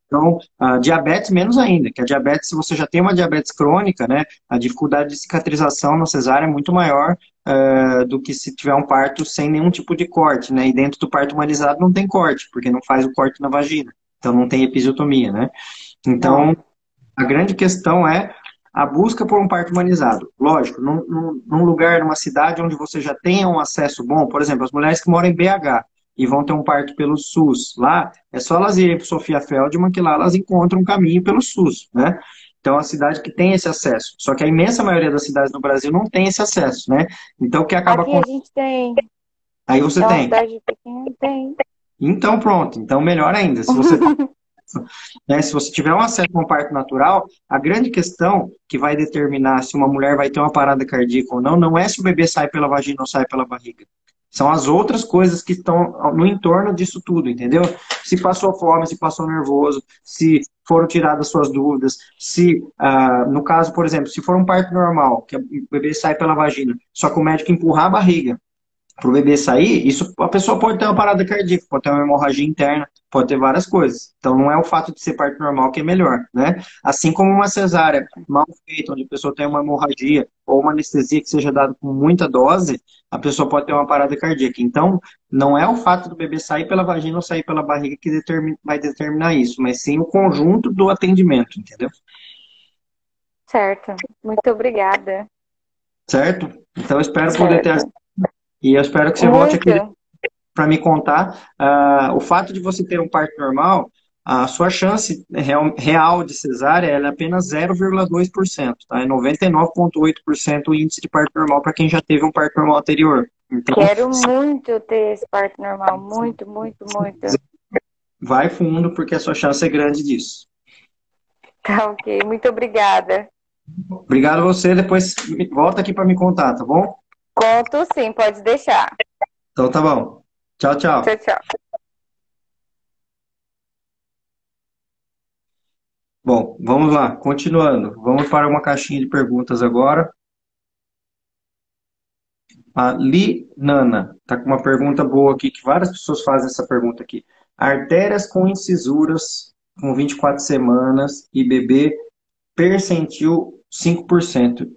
Então, a diabetes menos ainda, que a diabetes, se você já tem uma diabetes crônica, né, a dificuldade de cicatrização na cesárea é muito maior uh, do que se tiver um parto sem nenhum tipo de corte, né, e dentro do parto humanizado não tem corte, porque não faz o corte na vagina, então não tem episiotomia, né. Então, a grande questão é a busca por um parto humanizado. Lógico, num, num, num lugar, numa cidade onde você já tenha um acesso bom, por exemplo, as mulheres que moram em BH, e vão ter um parto pelo SUS. Lá, é só elas irem para Sofia Feldman que lá elas encontram um caminho pelo SUS, né? Então, uma cidade que tem esse acesso. Só que a imensa maioria das cidades no Brasil não tem esse acesso, né? Então, o que acaba... Aqui a gente tem. Aí você é tem. Cidade pequena, tem. Então, pronto. Então, melhor ainda. Se você... [laughs] né, se você tiver um acesso a um parto natural, a grande questão que vai determinar se uma mulher vai ter uma parada cardíaca ou não, não é se o bebê sai pela vagina ou sai pela barriga. São as outras coisas que estão no entorno disso tudo, entendeu? Se passou fome, se passou nervoso, se foram tiradas suas dúvidas, se, uh, no caso, por exemplo, se for um parto normal, que o bebê sai pela vagina, só que o médico empurrar a barriga para o bebê sair, isso a pessoa pode ter uma parada cardíaca, pode ter uma hemorragia interna, pode ter várias coisas. Então não é o fato de ser parto normal que é melhor, né? Assim como uma cesárea mal feita, onde a pessoa tem uma hemorragia ou uma anestesia que seja dada com muita dose, a pessoa pode ter uma parada cardíaca. Então não é o fato do bebê sair pela vagina ou sair pela barriga que determina, vai determinar isso, mas sim o conjunto do atendimento, entendeu? Certo. Muito obrigada. Certo? Então espero certo. poder ter e eu espero que você Muito. volte aqui para me contar. Uh, o fato de você ter um parto normal, a sua chance real, real de cesárea é apenas 0,2%, tá? É 99,8% o índice de parto normal para quem já teve um parto normal anterior. Então, Quero muito ter esse parto normal, muito, muito, muito. Vai fundo, porque a sua chance é grande disso. Tá ok, muito obrigada. Obrigado a você, depois volta aqui para me contar, tá bom? Conto sim, pode deixar. Então tá bom. Tchau, tchau. Tchau, tchau. Bom, vamos lá, continuando. Vamos para uma caixinha de perguntas agora. A Li Nana está com uma pergunta boa aqui, que várias pessoas fazem essa pergunta aqui. Artérias com incisuras com 24 semanas e bebê percentil 5%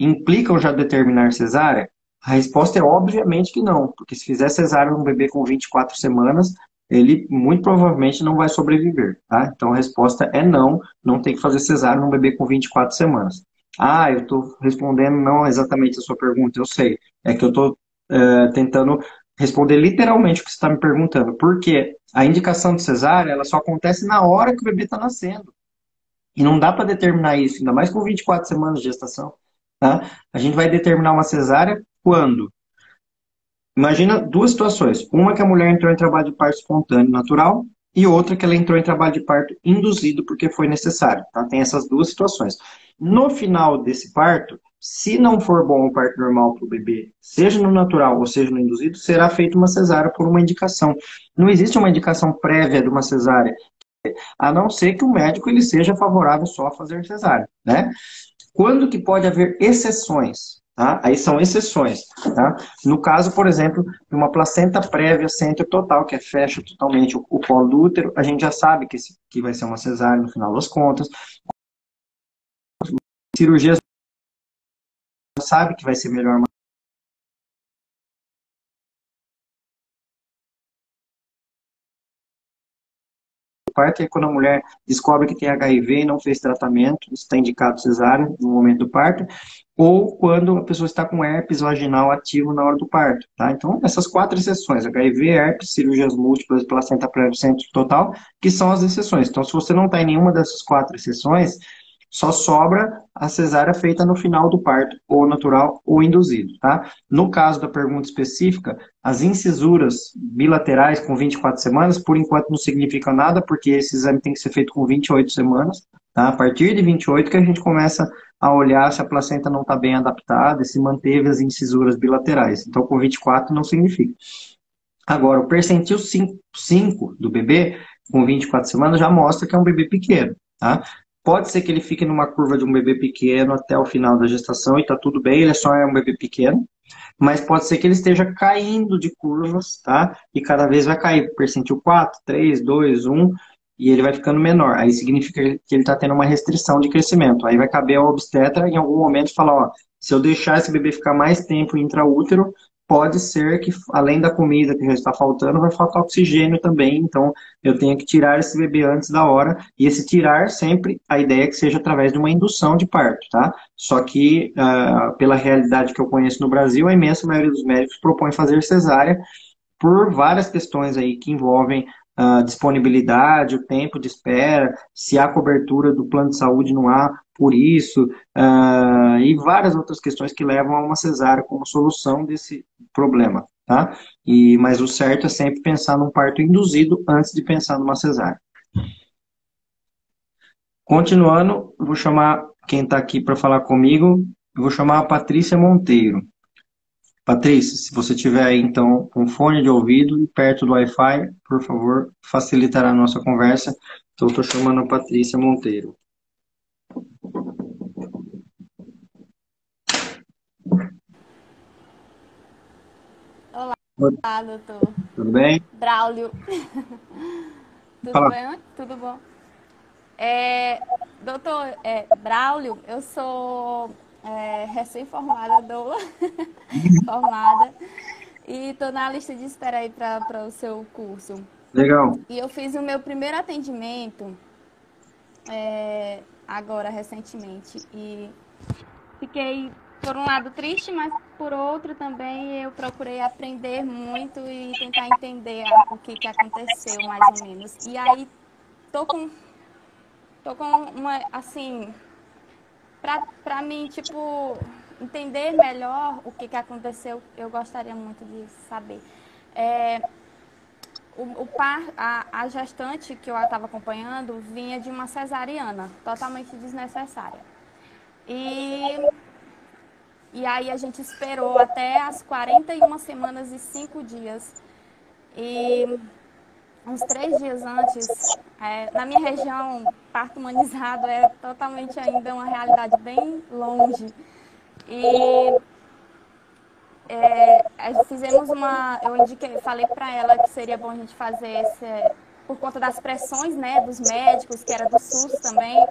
implicam já determinar cesárea? A resposta é obviamente que não, porque se fizer cesárea num bebê com 24 semanas, ele muito provavelmente não vai sobreviver, tá? Então a resposta é não, não tem que fazer cesárea num bebê com 24 semanas. Ah, eu estou respondendo não exatamente a sua pergunta, eu sei. É que eu estou é, tentando responder literalmente o que você está me perguntando. Porque a indicação de cesárea, ela só acontece na hora que o bebê está nascendo. E não dá para determinar isso, ainda mais com 24 semanas de gestação. Tá? A gente vai determinar uma cesárea quando? Imagina duas situações. Uma que a mulher entrou em trabalho de parto espontâneo natural e outra que ela entrou em trabalho de parto induzido porque foi necessário. Tá? Tem essas duas situações. No final desse parto, se não for bom o parto normal para o bebê, seja no natural ou seja no induzido, será feita uma cesárea por uma indicação. Não existe uma indicação prévia de uma cesárea, a não ser que o médico ele seja favorável só a fazer cesárea, né? Quando que pode haver exceções? Tá? Aí são exceções. Tá? No caso, por exemplo, de uma placenta prévia centro total, que é fecha totalmente o, o colo do útero, a gente já sabe que, esse, que vai ser uma cesárea no final das contas. Cirurgias sabe que vai ser melhor parto é quando a mulher descobre que tem HIV e não fez tratamento, está indicado cesárea no momento do parto, ou quando a pessoa está com herpes vaginal ativo na hora do parto, tá? Então, essas quatro exceções, HIV, herpes, cirurgias múltiplas, placenta prévia centro total, que são as exceções. Então, se você não está em nenhuma dessas quatro exceções, só sobra a cesárea feita no final do parto, ou natural ou induzido, tá? No caso da pergunta específica, as incisuras bilaterais com 24 semanas, por enquanto não significam nada, porque esse exame tem que ser feito com 28 semanas, tá? A partir de 28 que a gente começa a olhar se a placenta não está bem adaptada e se manteve as incisuras bilaterais. Então, com 24 não significa. Agora, o percentil 5, 5 do bebê, com 24 semanas, já mostra que é um bebê pequeno, tá? Pode ser que ele fique numa curva de um bebê pequeno até o final da gestação e tá tudo bem, ele só é um bebê pequeno. Mas pode ser que ele esteja caindo de curvas, tá? E cada vez vai cair, percentil 4, 3, 2, 1, e ele vai ficando menor. Aí significa que ele está tendo uma restrição de crescimento. Aí vai caber ao obstetra em algum momento falar, ó, se eu deixar esse bebê ficar mais tempo intraútero, pode ser que, além da comida que já está faltando, vai faltar oxigênio também. Então, eu tenho que tirar esse bebê antes da hora. E esse tirar, sempre, a ideia é que seja através de uma indução de parto, tá? Só que, uh, pela realidade que eu conheço no Brasil, a imensa maioria dos médicos propõe fazer cesárea por várias questões aí que envolvem a disponibilidade, o tempo de espera, se há cobertura do plano de saúde, não há por isso, uh, e várias outras questões que levam a uma cesárea como solução desse problema, tá? E, mas o certo é sempre pensar num parto induzido antes de pensar numa cesárea. Continuando, vou chamar quem está aqui para falar comigo, eu vou chamar a Patrícia Monteiro. Patrícia, se você tiver aí, então, com fone de ouvido e perto do Wi-Fi, por favor, facilitará a nossa conversa. Então, estou chamando a Patrícia Monteiro. Olá, doutor. Tudo bem? Braulio. [laughs] Tudo Fala. bem? Tudo bom. É, doutor é, Braulio, eu sou é, recém-formada, doula, [laughs] formada, e estou na lista de espera aí para o seu curso. Legal. E eu fiz o meu primeiro atendimento é, agora, recentemente, e fiquei, por um lado, triste, mas por outro também eu procurei aprender muito e tentar entender o que, que aconteceu, mais ou menos. E aí, tô com tô com uma, assim, pra, pra mim, tipo, entender melhor o que, que aconteceu, eu gostaria muito de saber. É, o, o par, a, a gestante que eu estava acompanhando vinha de uma cesariana, totalmente desnecessária. E, e aí a gente esperou até as 41 semanas e 5 dias. E uns três dias antes, é, na minha região, parto humanizado é totalmente ainda uma realidade bem longe. E é, fizemos uma, eu indiquei, falei para ela que seria bom a gente fazer esse, por conta das pressões, né, dos médicos, que era do SUS também,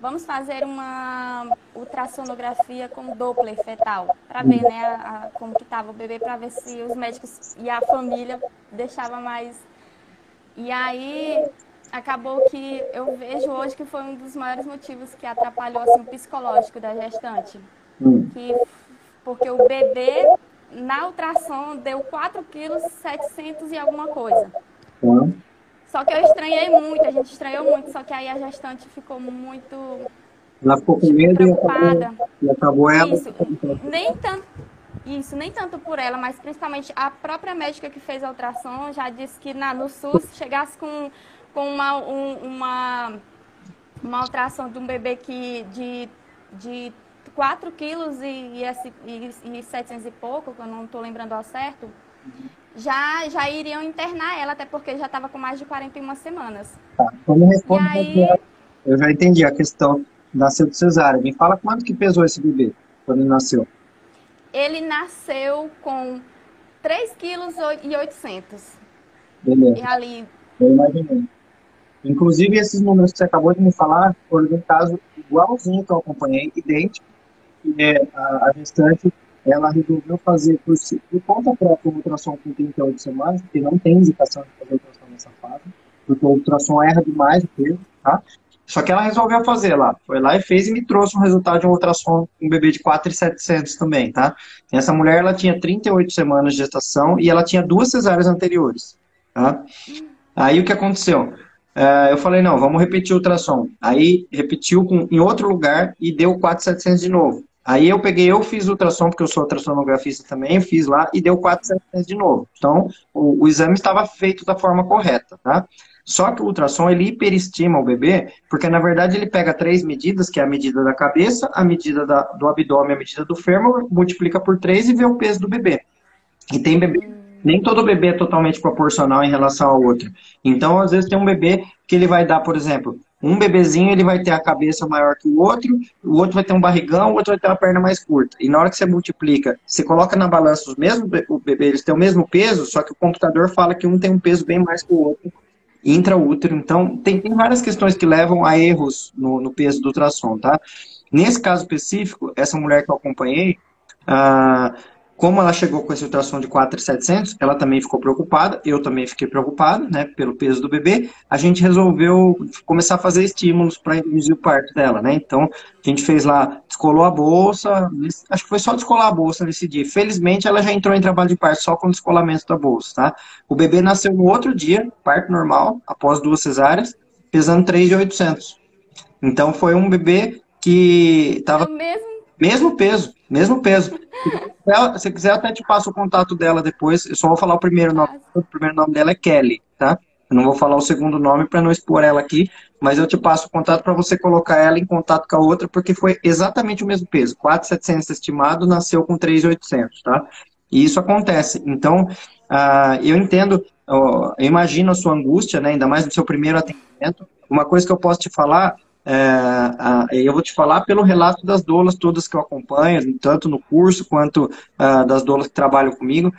vamos fazer uma ultrassonografia com Doppler fetal, para ver, né, a, a, como que estava o bebê, para ver se os médicos e a família deixava mais e aí acabou que eu vejo hoje que foi um dos maiores motivos que atrapalhou assim, o psicológico da gestante. Hum. Que, porque o bebê na ultrassom deu 4 quilos 700 e alguma coisa. Hum. Só que eu estranhei muito, a gente estranhou muito, só que aí a gestante ficou muito ela ficou com medo preocupada. e acabou, ela. Isso, nem tanto isso, nem tanto por ela, mas principalmente a própria médica que fez a ultrassom já disse que na, no SUS chegasse com, com uma, um, uma, uma ultrassom de um bebê que de, de 4 quilos e, e, e, e 700 e pouco, que eu não estou lembrando ao certo, já, já iriam internar ela, até porque já estava com mais de 41 semanas. Tá, como responde aí... eu já entendi a questão, nasceu de cesárea. Me fala quanto que pesou esse bebê quando ele nasceu ele nasceu com 3 quilos e 800. Beleza. E ali... Eu imaginei. Inclusive, esses números que você acabou de me falar foram de um caso igualzinho que eu acompanhei, idêntico, que é a, a gestante, ela resolveu fazer por, por conta própria uma ultrassom com 38 semanas, porque não tem indicação de fazer ultrassom nessa fase, porque o ultrassom erra demais o peso, tá? Só que ela resolveu fazer lá. Foi lá e fez e me trouxe um resultado de um ultrassom um bebê de 4,700 também, tá? Essa mulher, ela tinha 38 semanas de gestação e ela tinha duas cesáreas anteriores, tá? Aí o que aconteceu? Uh, eu falei, não, vamos repetir o ultrassom. Aí repetiu com, em outro lugar e deu 4,700 de novo. Aí eu peguei, eu fiz ultrassom, porque eu sou ultrassonografista também, fiz lá e deu 4,700 de novo. Então, o, o exame estava feito da forma correta, tá? Só que o ultrassom ele hiperestima o bebê, porque na verdade ele pega três medidas, que é a medida da cabeça, a medida da, do abdômen, a medida do fêmur, multiplica por três e vê o peso do bebê. E tem bebê, nem todo bebê é totalmente proporcional em relação ao outro. Então, às vezes tem um bebê que ele vai dar, por exemplo, um bebezinho ele vai ter a cabeça maior que o outro, o outro vai ter um barrigão, o outro vai ter uma perna mais curta. E na hora que você multiplica, você coloca na balança os mesmos o bebê, eles têm o mesmo peso, só que o computador fala que um tem um peso bem mais que o outro intraútero. Então, tem, tem várias questões que levam a erros no, no peso do ultrassom, tá? Nesse caso específico, essa mulher que eu acompanhei, ah, como ela chegou com esse ultrassom de 4,700, ela também ficou preocupada, eu também fiquei preocupado, né, pelo peso do bebê. A gente resolveu começar a fazer estímulos para induzir o parto dela, né? Então, a gente fez lá, descolou a bolsa, acho que foi só descolar a bolsa nesse dia. Felizmente, ela já entrou em trabalho de parto só com o descolamento da bolsa, tá? O bebê nasceu no outro dia, parto normal, após duas cesáreas, pesando 3,800. Então, foi um bebê que estava... mesmo peso, mesmo peso. Se você quiser, até te passo o contato dela depois. Eu só vou falar o primeiro nome. O primeiro nome dela é Kelly, tá? Eu não vou falar o segundo nome para não expor ela aqui, mas eu te passo o contato para você colocar ela em contato com a outra, porque foi exatamente o mesmo peso. 4,700 estimado, nasceu com 3,800, tá? E isso acontece. Então, uh, eu entendo, uh, eu imagino a sua angústia, né? Ainda mais no seu primeiro atendimento. Uma coisa que eu posso te falar é, eu vou te falar pelo relato das doulas todas que eu acompanho, tanto no curso quanto uh, das doulas que trabalham comigo.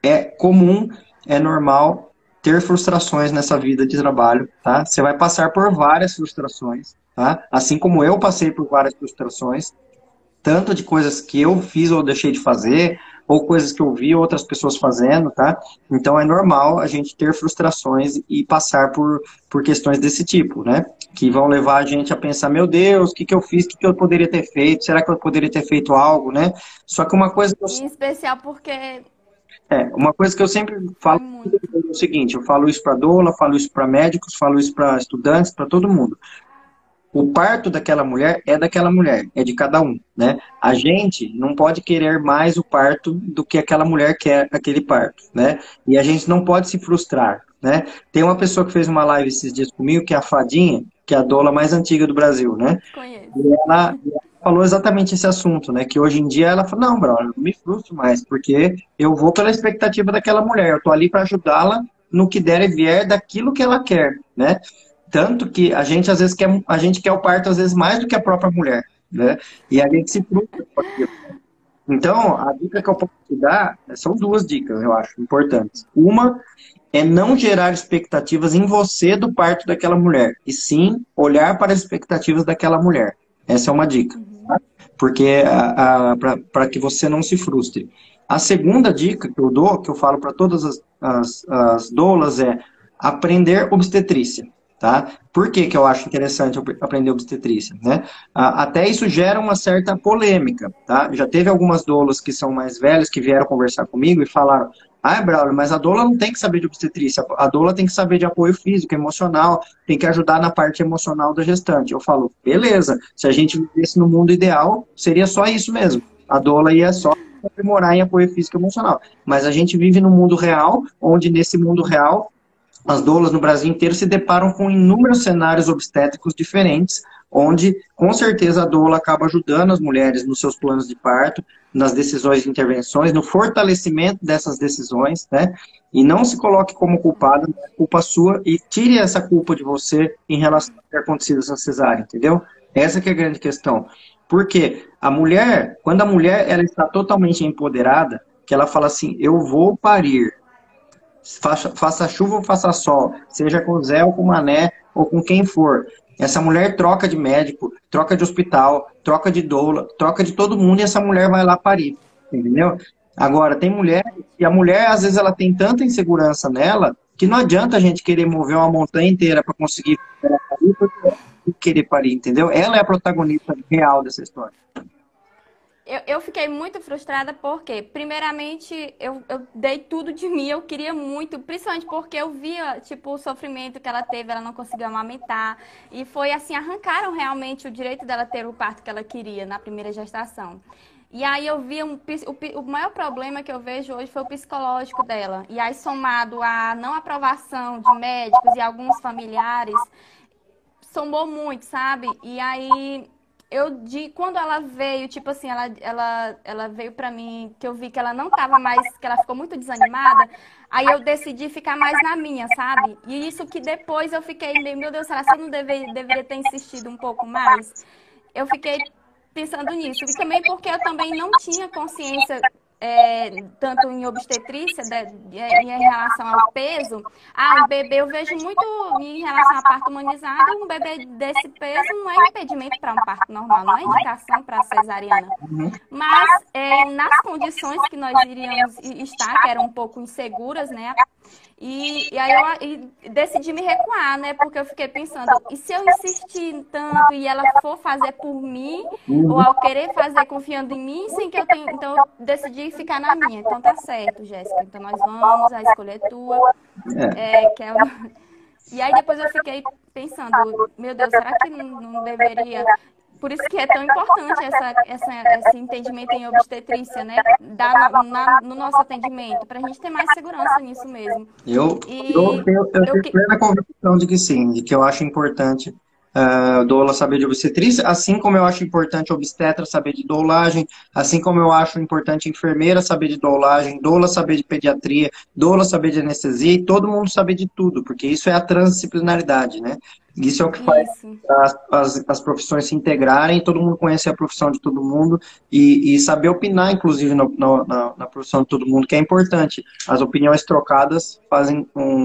é comum, é normal ter frustrações nessa vida de trabalho, tá? Você vai passar por várias frustrações, tá? Assim como eu passei por várias frustrações, tanto de coisas que eu fiz ou deixei de fazer, ou coisas que eu vi outras pessoas fazendo, tá? Então é normal a gente ter frustrações e passar por, por questões desse tipo, né? Que vão levar a gente a pensar, meu Deus, o que, que eu fiz, o que, que eu poderia ter feito, será que eu poderia ter feito algo, né? Só que uma coisa que eu... Em especial porque é, uma coisa que eu sempre falo é o seguinte, eu falo isso para doula, falo isso para médicos, falo isso para estudantes, para todo mundo. O parto daquela mulher é daquela mulher, é de cada um, né? A gente não pode querer mais o parto do que aquela mulher quer aquele parto, né? E a gente não pode se frustrar, né? Tem uma pessoa que fez uma live esses dias comigo, que é a Fadinha, que é a doula mais antiga do Brasil, né? Conheço. E ela, falou exatamente esse assunto, né? Que hoje em dia ela fala, não, Bruno, não me frustro mais, porque eu vou pela expectativa daquela mulher, eu tô ali para ajudá-la no que der e vier daquilo que ela quer, né? Tanto que a gente às vezes quer, a gente quer o parto às vezes mais do que a própria mulher, né? E a gente se frustra. Então, a dica que eu posso te dar são duas dicas, eu acho, importantes. Uma é não gerar expectativas em você do parto daquela mulher, e sim olhar para as expectativas daquela mulher. Essa é uma dica, tá? porque para que você não se frustre. A segunda dica que eu dou, que eu falo para todas as, as, as doulas, é aprender obstetrícia tá? Por que, que eu acho interessante aprender obstetrícia, né? Até isso gera uma certa polêmica, tá? Já teve algumas doulas que são mais velhas que vieram conversar comigo e falaram, ah, Braulio, mas a doula não tem que saber de obstetrícia, a doula tem que saber de apoio físico, emocional, tem que ajudar na parte emocional da gestante. Eu falo, beleza, se a gente vivesse no mundo ideal, seria só isso mesmo. A doula ia só aprimorar em apoio físico e emocional. Mas a gente vive no mundo real, onde nesse mundo real as doulas no Brasil inteiro se deparam com inúmeros cenários obstétricos diferentes, onde com certeza a doula acaba ajudando as mulheres nos seus planos de parto, nas decisões de intervenções, no fortalecimento dessas decisões, né? E não se coloque como culpada, é culpa sua, e tire essa culpa de você em relação a ter acontecido essa cesárea, entendeu? Essa que é a grande questão. Porque a mulher, quando a mulher ela está totalmente empoderada, que ela fala assim, eu vou parir, faça, faça chuva ou faça sol, seja com Zé ou com Mané ou com quem for. Essa mulher troca de médico, troca de hospital, troca de doula, troca de todo mundo e essa mulher vai lá parir, entendeu? Agora, tem mulher, e a mulher, às vezes, ela tem tanta insegurança nela que não adianta a gente querer mover uma montanha inteira para conseguir querer parir, entendeu? Ela é a protagonista real dessa história. Eu, eu fiquei muito frustrada porque, primeiramente, eu, eu dei tudo de mim, eu queria muito, principalmente porque eu via, tipo, o sofrimento que ela teve, ela não conseguiu amamentar. E foi assim, arrancaram realmente o direito dela ter o parto que ela queria na primeira gestação. E aí eu vi um, o, o maior problema que eu vejo hoje foi o psicológico dela. E aí somado à não aprovação de médicos e alguns familiares, somou muito, sabe? E aí eu de quando ela veio, tipo assim, ela, ela, ela veio pra mim, que eu vi que ela não tava mais, que ela ficou muito desanimada, aí eu decidi ficar mais na minha, sabe? E isso que depois eu fiquei, meu Deus, será que eu não deve, deveria ter insistido um pouco mais? Eu fiquei pensando nisso. E também porque eu também não tinha consciência é, tanto em obstetrícia, de, é, em relação ao peso, ah, um bebê, eu vejo muito em relação a parto humanizado, um bebê desse peso não é impedimento para um parto normal, não é indicação para cesariana. Uhum. Mas é, nas condições que nós iríamos estar, que eram um pouco inseguras, né? E, e aí eu e decidi me recuar, né? Porque eu fiquei pensando, e se eu insistir tanto e ela for fazer por mim, ou ao querer fazer confiando em mim, sem que eu tenha. Então eu decidi ficar na minha. Então tá certo, Jéssica. Então nós vamos, a escolha é tua. É. É, que é. E aí depois eu fiquei pensando, meu Deus, será que não, não deveria por isso que é tão importante essa, essa, esse entendimento em obstetrícia, né? Da, na, no nosso atendimento, para a gente ter mais segurança nisso mesmo. Eu, e eu tenho, eu tenho eu, plena convicção de que sim, de que eu acho importante uh, doula saber de obstetrícia, assim como eu acho importante obstetra saber de doulagem, assim como eu acho importante enfermeira saber de doulagem, doula saber de pediatria, doula saber de anestesia e todo mundo saber de tudo, porque isso é a transdisciplinaridade, né? Isso é o que faz as, as, as, profissões se integrarem, todo mundo conhecer a profissão de todo mundo e, e saber opinar, inclusive, no, no, na, na profissão de todo mundo, que é importante. As opiniões trocadas fazem um,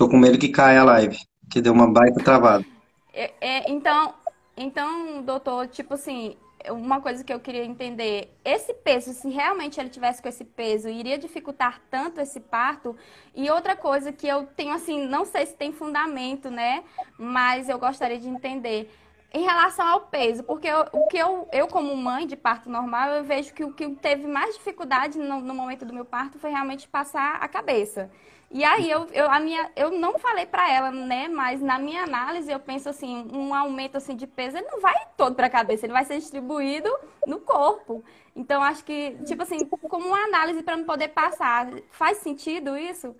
Tô com medo que caia a live, que deu uma baita travada. É, é, então, então, doutor, tipo assim, uma coisa que eu queria entender, esse peso, se realmente ele tivesse com esse peso, iria dificultar tanto esse parto? E outra coisa que eu tenho assim, não sei se tem fundamento, né? Mas eu gostaria de entender em relação ao peso, porque eu, o que eu, eu, como mãe de parto normal, eu vejo que o que teve mais dificuldade no, no momento do meu parto foi realmente passar a cabeça. E aí eu, eu, a minha, eu não falei para ela, né? Mas na minha análise eu penso assim, um aumento assim de peso ele não vai todo para a cabeça, ele vai ser distribuído no corpo. Então acho que tipo assim, como uma análise para não poder passar, faz sentido isso?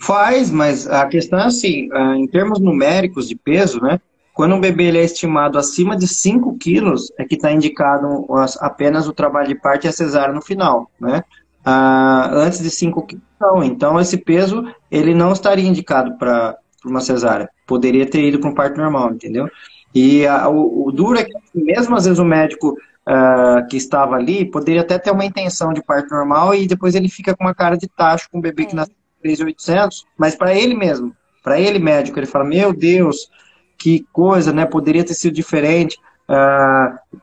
Faz, mas a questão é assim, ah, em termos numéricos de peso, né? Quando um bebê ele é estimado acima de 5 quilos, é que está indicado apenas o trabalho de parte e a cesárea no final, né? Ah, antes de 5 quilos, não. Então, esse peso, ele não estaria indicado para uma cesárea. Poderia ter ido para um parto normal, entendeu? E a, o, o, duro é que, mesmo às vezes, o médico uh, que estava ali poderia até ter uma intenção de parto normal e depois ele fica com uma cara de tacho com um bebê é. que nasceu em 3,800, mas para ele mesmo, para ele médico, ele fala: Meu Deus, que coisa, né? Poderia ter sido diferente. Uh,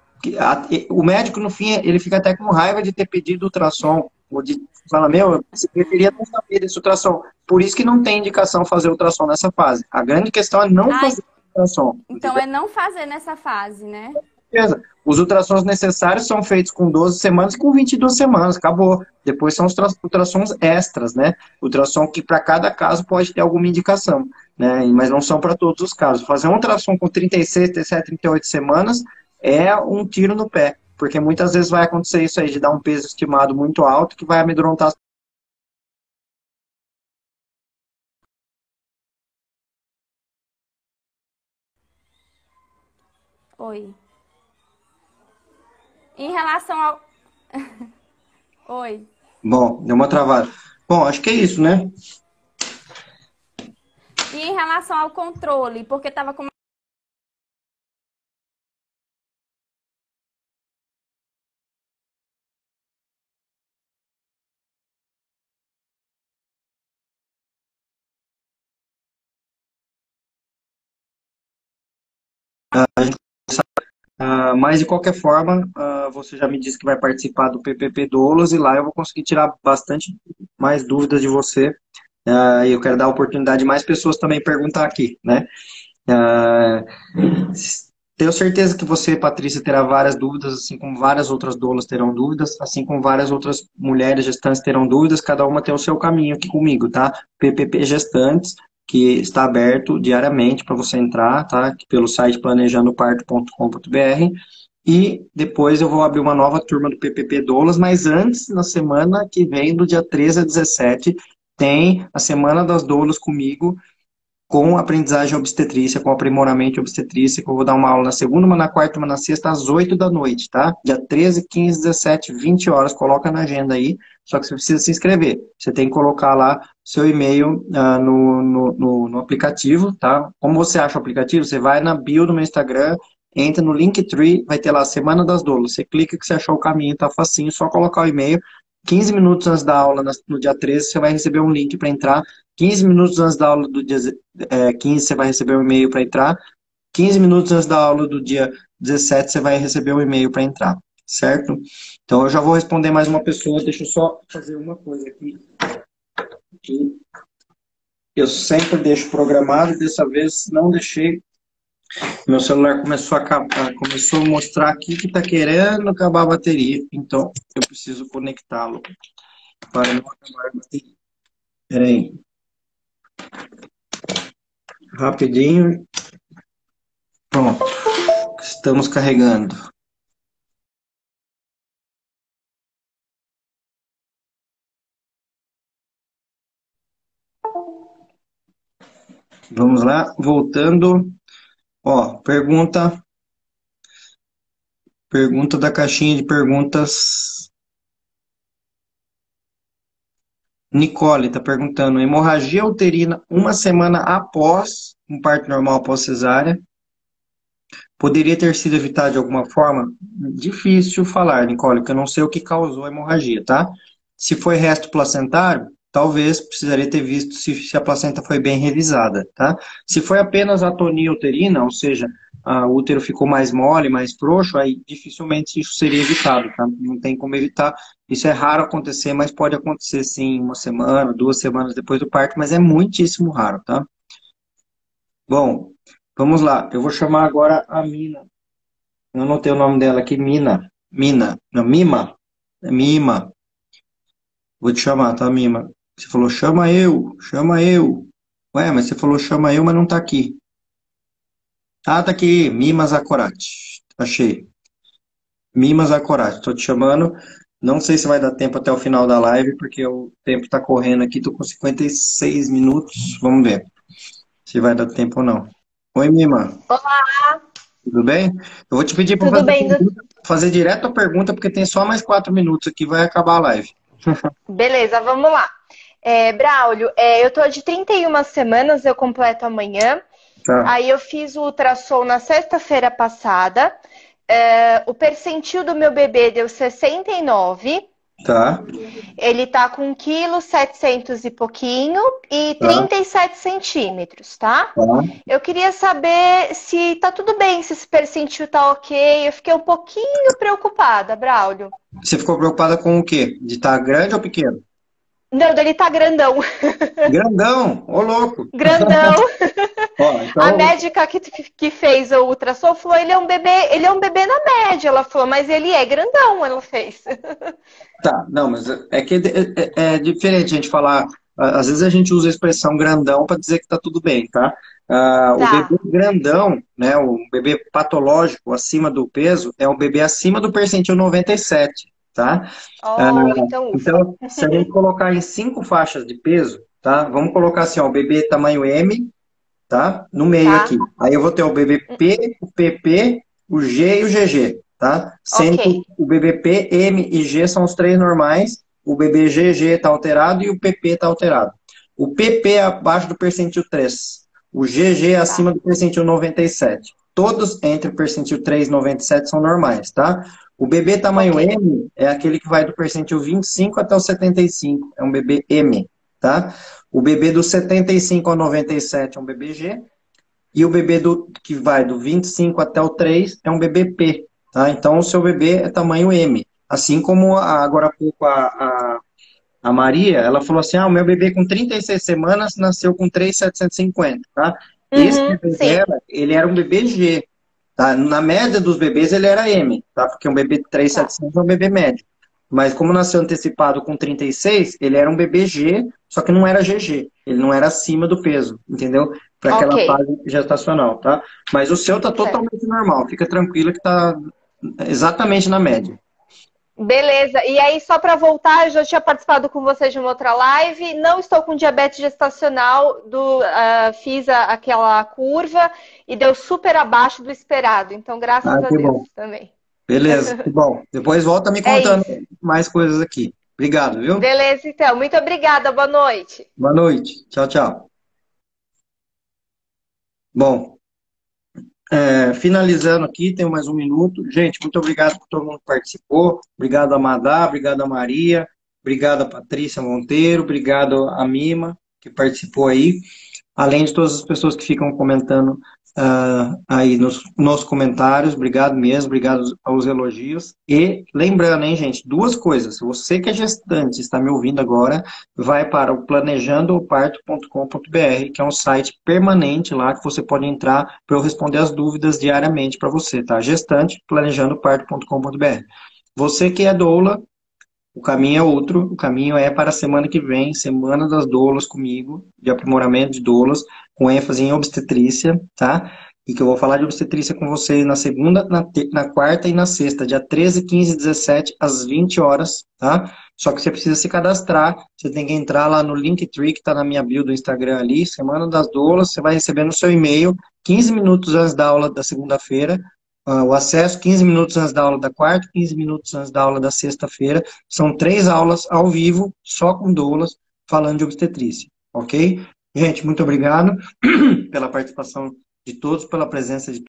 o médico, no fim, ele fica até com raiva de ter pedido ultrassom ou de fala, meu, você preferia não saber desse ultrassom. Por isso que não tem indicação fazer ultrassom nessa fase. A grande questão é não Ai, fazer ultrassom. Então é não fazer nessa fase, né? Beleza. Os ultrassons necessários são feitos com 12 semanas e com 22 semanas, acabou. Depois são os ultrassons extras, né? Ultrassom que para cada caso pode ter alguma indicação, né? Mas não são para todos os casos. Fazer um ultrassom com 36, 37, 38 semanas é um tiro no pé. Porque muitas vezes vai acontecer isso aí, de dar um peso estimado muito alto que vai amedrontar Oi. Em relação ao. [laughs] Oi. Bom, deu uma travada. Bom, acho que é isso, né? E em relação ao controle, porque estava com a gente uh, mas de qualquer forma, uh, você já me disse que vai participar do PPP Dolos e lá eu vou conseguir tirar bastante mais dúvidas de você. Uh, e eu quero dar a oportunidade de mais pessoas também perguntar aqui, né? tenho certeza que você, Patrícia, terá várias dúvidas, assim como várias outras doulas terão dúvidas, assim como várias outras mulheres gestantes terão dúvidas, cada uma tem o seu caminho aqui comigo, tá? PPP Gestantes, que está aberto diariamente para você entrar, tá? Pelo site planejandoparto.com.br. E depois eu vou abrir uma nova turma do PPP Doulas, mas antes, na semana que vem, do dia 13 a 17, tem a Semana das Doulas comigo, com aprendizagem obstetrícia, com aprimoramento obstetrícia, que eu vou dar uma aula na segunda, uma na quarta, uma na sexta, às 8 da noite, tá? Dia 13, 15, 17, 20 horas, coloca na agenda aí, só que você precisa se inscrever. Você tem que colocar lá seu e-mail uh, no, no, no, no, aplicativo, tá? Como você acha o aplicativo? Você vai na bio do meu Instagram, entra no Linktree, vai ter lá Semana das Doulas. Você clica que você achou o caminho, tá facinho, só colocar o e-mail. 15 minutos antes da aula, no dia 13, você vai receber um link para entrar 15 minutos antes da aula do dia é, 15, você vai receber um e-mail para entrar. 15 minutos antes da aula do dia 17, você vai receber um e-mail para entrar, certo? Então, eu já vou responder mais uma pessoa. Deixa eu só fazer uma coisa aqui. Eu sempre deixo programado, dessa vez não deixei. Meu celular começou a acabar, começou a mostrar aqui que está querendo acabar a bateria. Então, eu preciso conectá-lo para não acabar a bateria. Espera aí. Rapidinho. Pronto. Estamos carregando. Vamos lá, voltando. Ó, pergunta Pergunta da caixinha de perguntas. Nicole está perguntando: hemorragia uterina uma semana após um parto normal após cesárea poderia ter sido evitada de alguma forma? Difícil falar, Nicole, porque eu não sei o que causou a hemorragia, tá? Se foi resto placentário, talvez precisaria ter visto se, se a placenta foi bem revisada, tá? Se foi apenas atonia uterina, ou seja, o útero ficou mais mole, mais frouxo, aí dificilmente isso seria evitado, tá? Não tem como evitar. Isso é raro acontecer, mas pode acontecer sim uma semana, duas semanas depois do parto, mas é muitíssimo raro, tá? Bom, vamos lá. Eu vou chamar agora a Mina. Eu tenho o nome dela aqui, Mina. Mina. Não, Mima. É Mima. Vou te chamar, tá, Mima? Você falou, chama eu, chama eu. Ué, mas você falou, chama eu, mas não tá aqui. Ah, tá aqui, Mimas Acorate. Achei. Mimas Acorate. Tô te chamando. Não sei se vai dar tempo até o final da live, porque o tempo tá correndo aqui. Tô com 56 minutos. Vamos ver se vai dar tempo ou não. Oi, Mima. Olá. Tudo bem? Eu vou te pedir para fazer, bem, fazer direto a pergunta, porque tem só mais quatro minutos aqui, vai acabar a live. [laughs] Beleza, vamos lá. É, Braulio, é, eu tô de 31 semanas, eu completo amanhã. Tá. Aí eu fiz o ultrassom na sexta-feira passada. É, o percentil do meu bebê deu 69. Tá. Ele tá com 1,7 kg e pouquinho e tá. 37 centímetros, tá? tá? Eu queria saber se tá tudo bem, se esse percentil tá ok. Eu fiquei um pouquinho preocupada, Braulio. Você ficou preocupada com o quê? De estar tá grande ou pequeno? Não, ele tá grandão. Grandão, ô louco. Grandão. [laughs] Ó, então... A médica que, que fez o ultrassom falou, ele é um bebê, ele é um bebê na média. Ela falou, mas ele é grandão, ela fez. [laughs] Tá, não, mas é que é, é, é diferente a gente falar. Às vezes a gente usa a expressão grandão para dizer que tá tudo bem, tá? Ah, tá. O bebê grandão, né, o bebê patológico acima do peso, é o bebê acima do percentil 97 tá? Oh, ah, então... então, se a gente colocar em cinco faixas de peso, tá? Vamos colocar assim, ó, o bebê tamanho M, tá? No meio tá. aqui. Aí eu vou ter o bebê P, o PP, o G e o GG, tá? Sendo okay. que o bebê P, M e G são os três normais, o bebê GG está alterado e o PP está alterado. O PP é abaixo do percentil 3, o GG é tá. acima do percentil 97. Todos entre o percentil 3 e 97 são normais, tá? O bebê tamanho. M é aquele que vai do percentil 25 até o 75. É um bebê M, tá? O bebê do 75 ao 97 é um bebê G. E o bebê do, que vai do 25 até o 3 é um bebê P, tá? Então, o seu bebê é tamanho M. Assim como a, agora há pouco a, a, a, Maria, ela falou assim, ah, o meu bebê com 36 semanas nasceu com 3,750, tá? Uhum, Esse bebê dela, ele era um bebê G. Tá? Na média dos bebês ele era M, tá? Porque um bebê de 3,700 é um bebê médio. Mas como nasceu antecipado com 36, ele era um bebê G, só que não era GG. Ele não era acima do peso, entendeu? Para aquela okay. fase gestacional, tá? Mas o seu tá totalmente normal. Fica tranquila que tá exatamente na média. Beleza. E aí, só para voltar, eu já tinha participado com vocês de uma outra live. Não estou com diabetes gestacional. Do, uh, fiz a, aquela curva e deu super abaixo do esperado. Então, graças ah, a Deus bom. também. Beleza, que bom. Depois volta me [laughs] é contando é mais coisas aqui. Obrigado, viu? Beleza, então. Muito obrigada. Boa noite. Boa noite. Tchau, tchau. Bom, é, finalizando aqui, tem mais um minuto. Gente, muito obrigado por todo mundo que participou. Obrigado a Madá, obrigado a Maria, obrigado a Patrícia Monteiro, obrigado a Mima, que participou aí. Além de todas as pessoas que ficam comentando uh, aí nos, nos comentários. Obrigado mesmo, obrigado aos elogios. E lembrando, hein, gente, duas coisas. Você que é gestante, está me ouvindo agora, vai para o planejandooparto.com.br, que é um site permanente lá que você pode entrar para eu responder as dúvidas diariamente para você, tá? Gestante, planejandooparto.com.br. Você que é doula, o caminho é outro, o caminho é para a semana que vem, Semana das Doulas comigo, de aprimoramento de doulas, com ênfase em obstetrícia, tá? E que eu vou falar de obstetrícia com vocês na segunda, na, na quarta e na sexta, dia 13, 15 e 17, às 20 horas, tá? Só que você precisa se cadastrar, você tem que entrar lá no Linktree, que está na minha bio do Instagram ali, Semana das Doulas, você vai receber no seu e-mail, 15 minutos antes da aula da segunda-feira, o acesso 15 minutos antes da aula da quarta, 15 minutos antes da aula da sexta-feira. São três aulas ao vivo, só com doulas, falando de obstetrícia, ok? Gente, muito obrigado [clears throat] pela participação de todos, pela presença de